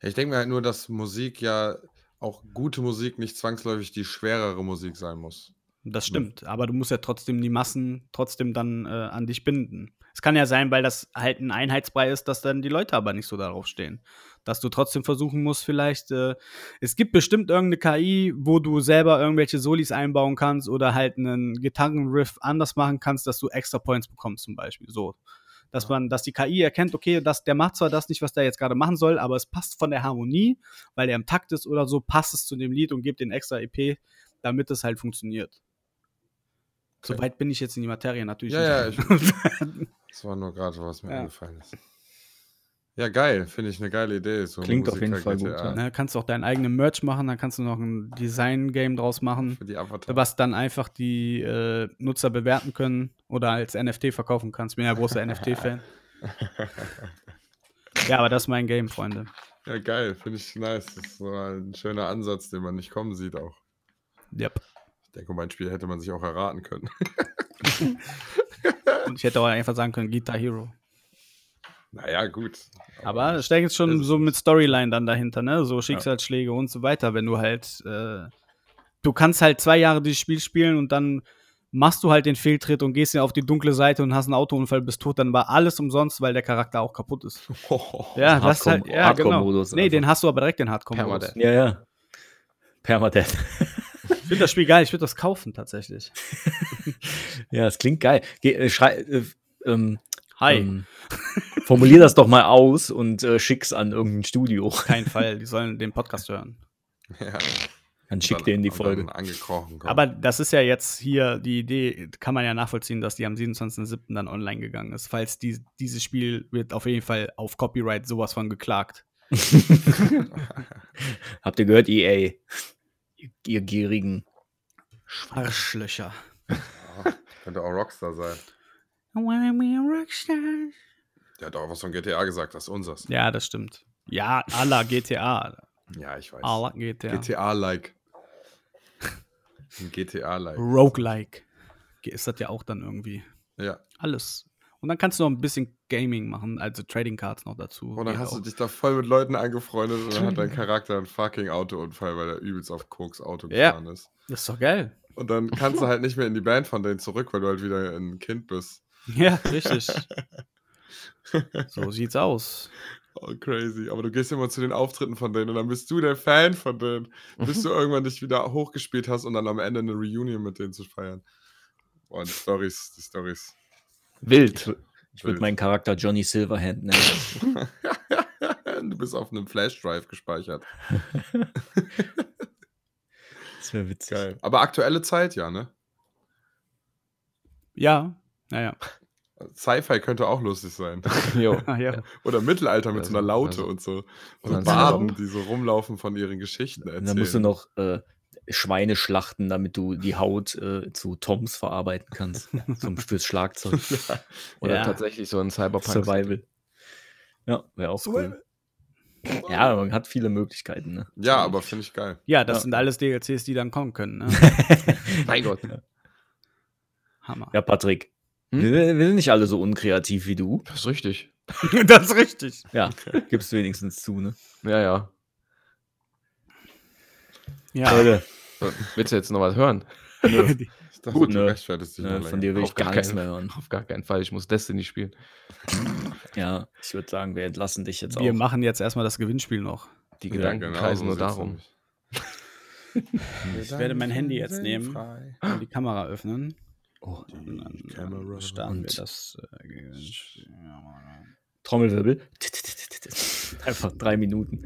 Ja, ich denke mir halt nur, dass Musik ja auch gute Musik nicht zwangsläufig die schwerere Musik sein muss. Das stimmt, aber du musst ja trotzdem die Massen trotzdem dann äh, an dich binden. Es kann ja sein, weil das halt ein Einheitsbrei ist, dass dann die Leute aber nicht so darauf stehen. Dass du trotzdem versuchen musst, vielleicht, äh, es gibt bestimmt irgendeine KI, wo du selber irgendwelche Solis einbauen kannst oder halt einen Gitarrenriff anders machen kannst, dass du extra Points bekommst, zum Beispiel. So. Dass man, dass die KI erkennt, okay, das, der macht zwar das nicht, was der jetzt gerade machen soll, aber es passt von der Harmonie, weil er im Takt ist oder so, passt es zu dem Lied und gibt den extra EP, damit es halt funktioniert. Okay. Soweit bin ich jetzt in die Materie natürlich Ja, nicht. Das war nur gerade, was mir Ja. eingefallen ist. Ja, geil. Finde ich eine geile Idee. So Klingt auf jeden Fall gut, GTA ja. ne, kannst auch deinen eigenen Merch machen, dann kannst du noch ein Design-Game draus machen, Für die Avatar. was dann einfach die äh, Nutzer bewerten können oder als NFT verkaufen kannst. Bin ja großer NFT-Fan. Ja, aber das ist mein Game, Freunde. Ja, geil. Finde ich nice. Das ist so ein schöner Ansatz, den man nicht kommen sieht auch. Yep. Ich denke, mein Spiel hätte man sich auch erraten können. Und ich hätte auch einfach sagen können, Guitar Hero. naja, gut. Aber es steckt jetzt schon so mit Storyline dann dahinter, ne? So Schicksalsschläge und so weiter, wenn du halt, äh, du kannst halt zwei Jahre dieses Spiel spielen und dann machst du halt den Fehltritt und gehst ja auf die dunkle Seite und hast einen Autounfall, bist tot, dann war alles umsonst, weil der Charakter auch kaputt ist. Ja, das ist halt, Hardcore- ja, genau. Hardcore-Modus Nee, den hast du aber direkt den Hardcore-Modus. Ja, ja. Permadeath. Ich finde das Spiel geil, ich würde das kaufen tatsächlich. ja, es klingt geil. Geh, äh, schrei, äh, ähm, Hi. Ähm, formulier das doch mal aus und äh, schick's an irgendein Studio. Kein Fall, die sollen den Podcast hören. Ja, Dann schick dann- dir in die Folge. Aber das ist ja jetzt hier die Idee, kann man ja nachvollziehen, dass die am 27.07. dann online gegangen ist. Falls die, dieses Spiel wird auf jeden Fall auf Copyright sowas von geklagt. Habt ihr gehört, EA? Ihr, ihr gierigen. Arschlöcher. Ja, könnte auch Rockstar sein. I wanna be a rockstar. Der hat auch was von GTA gesagt, das ist unseres. Ja, das stimmt. Ja, à la GTA. Ja, ich weiß. À la GTA. GTA-like. Ein GTA-like. Roguelike. Ist das ja auch dann irgendwie. Ja. Alles. Und dann kannst du noch ein bisschen Gaming machen, also Trading Cards noch dazu. Und dann hast du auch. dich da voll mit Leuten angefreundet und dann hat dein Charakter einen fucking Autounfall, weil er übelst auf Koks Auto Ja. gefahren ist. Das ist doch geil. Und dann kannst du halt nicht mehr in die Band von denen zurück, weil du halt wieder ein Kind bist. Ja, richtig. so sieht's aus. Oh, crazy. Aber du gehst immer zu den Auftritten von denen und dann bist du der Fan von denen, bis du irgendwann dich wieder hochgespielt hast und dann am Ende eine Reunion mit denen zu feiern. Boah, die Stories, die Stories. Wild. Ich würde meinen Charakter Johnny Silverhand nennen. du bist auf einem Flashdrive gespeichert. Das wäre witzig. Geil. Aber aktuelle Zeit, ja, ne? Ja, naja. Sci-Fi könnte auch lustig sein. Jo. Ah, ja. Oder Mittelalter mit so einer Also- Laute also- und so. und So Baden, die so rumlaufen von ihren Geschichten Und erzählen. dann musst du noch äh, Schweine schlachten, damit du die Haut äh, zu Toms verarbeiten kannst. Zum, fürs Schlagzeug. Oder Ja. tatsächlich so ein Cyberpunk. Survival. Ja, wäre auch cool. Ja, man hat viele Möglichkeiten. Ne? Ja, aber finde ich geil. ja, das Ja. sind alles DLCs, die dann kommen können. Ne? Mein Gott. Hammer. Ja, Patrick. Hm? Wir, wir sind nicht alle so unkreativ wie du. Das ist richtig. das ist richtig. Ja, gibst wenigstens zu, ne? Ja, ja. Ja. Leute, So, willst du jetzt noch was hören? Ich dachte, Gut, du ne. rechtfertigst dich ne, von dir will ich gar gar nichts keinen- mehr hören. Auf gar keinen Fall. Ich muss Destiny spielen. Ja, ich würde sagen, wir entlassen dich jetzt Wir auch. machen jetzt erstmal das Gewinnspiel noch. Die Ja, Gedanken genau, kreisen so nur darum. Ich werde mein Handy jetzt nehmen. frei. und die Kamera öffnen. Oh, dann, Die Kamera. dann wir Und- das. Äh. Trommelwirbel. Einfach drei Minuten.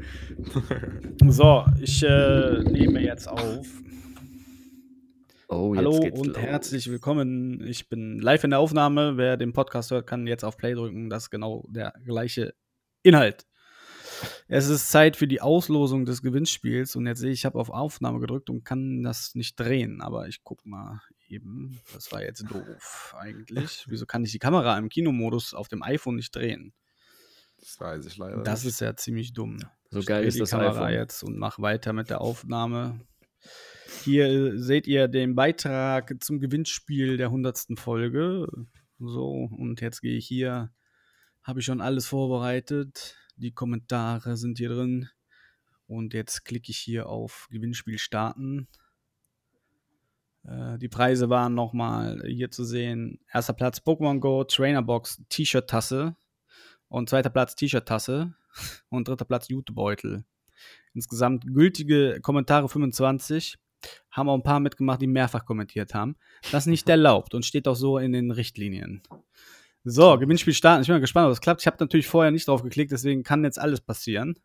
so, ich äh, nehme jetzt auf. Oh, Hallo jetzt geht's und los. herzlich willkommen. Ich bin live in der Aufnahme. Wer den Podcast hört, kann jetzt auf Play drücken. Das ist genau der gleiche Inhalt. Es ist Zeit für die Auslosung des Gewinnspiels und jetzt sehe ich, ich habe auf Aufnahme gedrückt und kann das nicht drehen, aber ich guck mal eben. Das war jetzt doof eigentlich. Wieso kann ich die Kamera im Kinomodus auf dem iPhone nicht drehen? Das weiß ich leider Das nicht. ist ja ziemlich dumm. So Ich geil ist die das Kamera iPhone. jetzt und mache weiter mit der Aufnahme. Hier äh, seht ihr den Beitrag zum Gewinnspiel der 100. Folge. So, und jetzt gehe ich hier, habe ich schon alles vorbereitet. Die Kommentare sind hier drin. Und jetzt klicke ich hier auf Gewinnspiel starten. Äh, die Preise waren nochmal hier zu sehen. Erster Platz Pokémon Go, Trainerbox, T-Shirt-Tasse. Und zweiter Platz T-Shirt-Tasse. Und dritter Platz Jutebeutel. Insgesamt gültige Kommentare 25. Haben auch ein paar mitgemacht, die mehrfach kommentiert haben. Das ist nicht erlaubt und steht auch so in den Richtlinien. So, Gewinnspiel starten. Ich bin mal gespannt, ob es klappt. Ich habe natürlich vorher nicht drauf geklickt, deswegen kann jetzt alles passieren.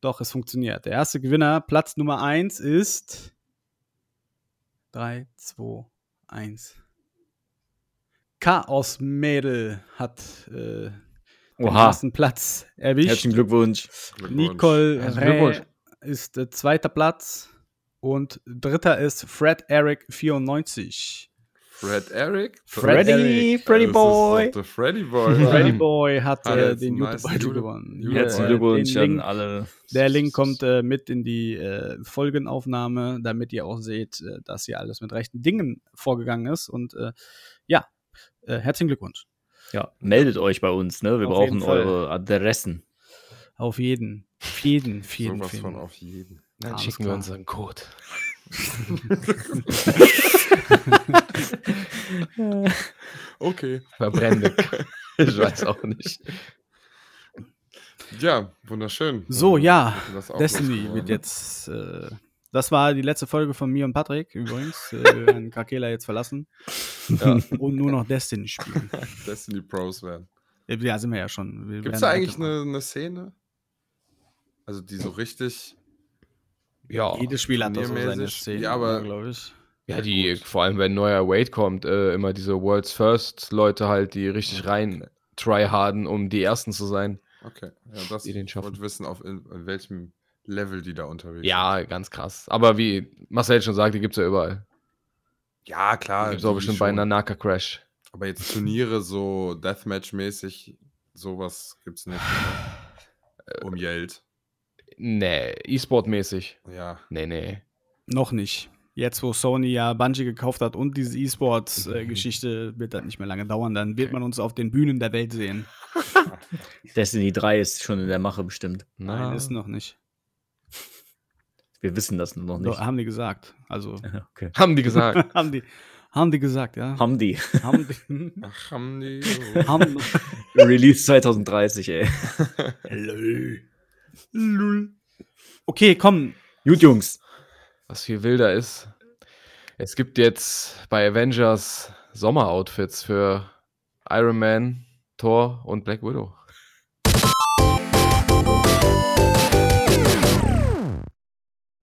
Doch, es funktioniert. Der erste Gewinner, Platz Nummer 1, ist 3, 2, 1. Chaos Mädel hat äh, den Oha. ersten Platz erwischt. Herzlichen Glückwunsch. Glückwunsch. Nicole Herzlichen Glückwunsch. Ist äh, zweiter Platz und dritter ist Fred Eric 94. Fred Eric? Freddy, Freddy, Das Freddy Boy. der Freddy Boy. Freddy Boy hat Hat äh, den nice YouTube-Beutel Jule- gewonnen. Herzlichen Glückwunsch an Link, alle. der Link kommt äh, mit in die äh, Folgenaufnahme, damit ihr auch seht, äh, dass hier alles mit rechten Dingen vorgegangen ist. Und äh, ja, äh, herzlichen Glückwunsch. Ja, meldet euch bei uns, ne? Wir Auf brauchen eure Adressen. Auf jeden. Auf jeden, auf jeden, Sowas auf jeden. von auf jeden. Dann Alles schicken klar. wir unseren Code. Okay. Verbrenne. ich weiß auch nicht. Ja, wunderschön. So, ja, Destiny wird jetzt. Äh, das war die letzte Folge von mir und Patrick übrigens. Äh, wir werden Krakela jetzt verlassen Ja, und nur noch Destiny spielen. Destiny Pros werden. Äh, Ja, sind wir ja schon. Gibt es da eigentlich eine, eine Szene? Also die so richtig. Ja. Jedes Spiel hat da so seine? Szenen, Ja, aber- glaube ich. Ja, die, vor allem wenn neuer Wade kommt, äh, immer diese World's First Leute halt, die richtig rein tryharden, um die Ersten zu sein. Okay. Ja, das Die den schaffen. wollte wissen, auf in, in welchem Level die da unterwegs Ja, ganz krass. Aber wie Marcel schon sagt, die gibt es ja überall. sind. Ja, klar. Die gibt es auch bestimmt bei schon. Nanaka Crash. Aber jetzt Turniere so Deathmatch-mäßig sowas gibt's nicht. Oder? Um Geld. Nee, E-Sport-mäßig. Ja. Nee, nee. Noch nicht. Jetzt, wo Sony ja Bungie gekauft hat und diese E-Sports-Geschichte, wird das nicht mehr lange dauern. Dann wird man uns auf den Bühnen der Welt sehen. Destiny 3 ist schon in der Mache bestimmt. Nein, ist noch nicht. Wir wissen das noch Doch, nicht. haben die gesagt. Also, Okay. Haben die gesagt. haben die, haben die gesagt, ja. Haben die. haben die, Ach, haben die. haben, Release 2030, ey. Lul. Okay, komm. Gut, Jungs. Was viel wilder ist. Es gibt jetzt bei Avengers Sommeroutfits für Iron Man, Thor und Black Widow.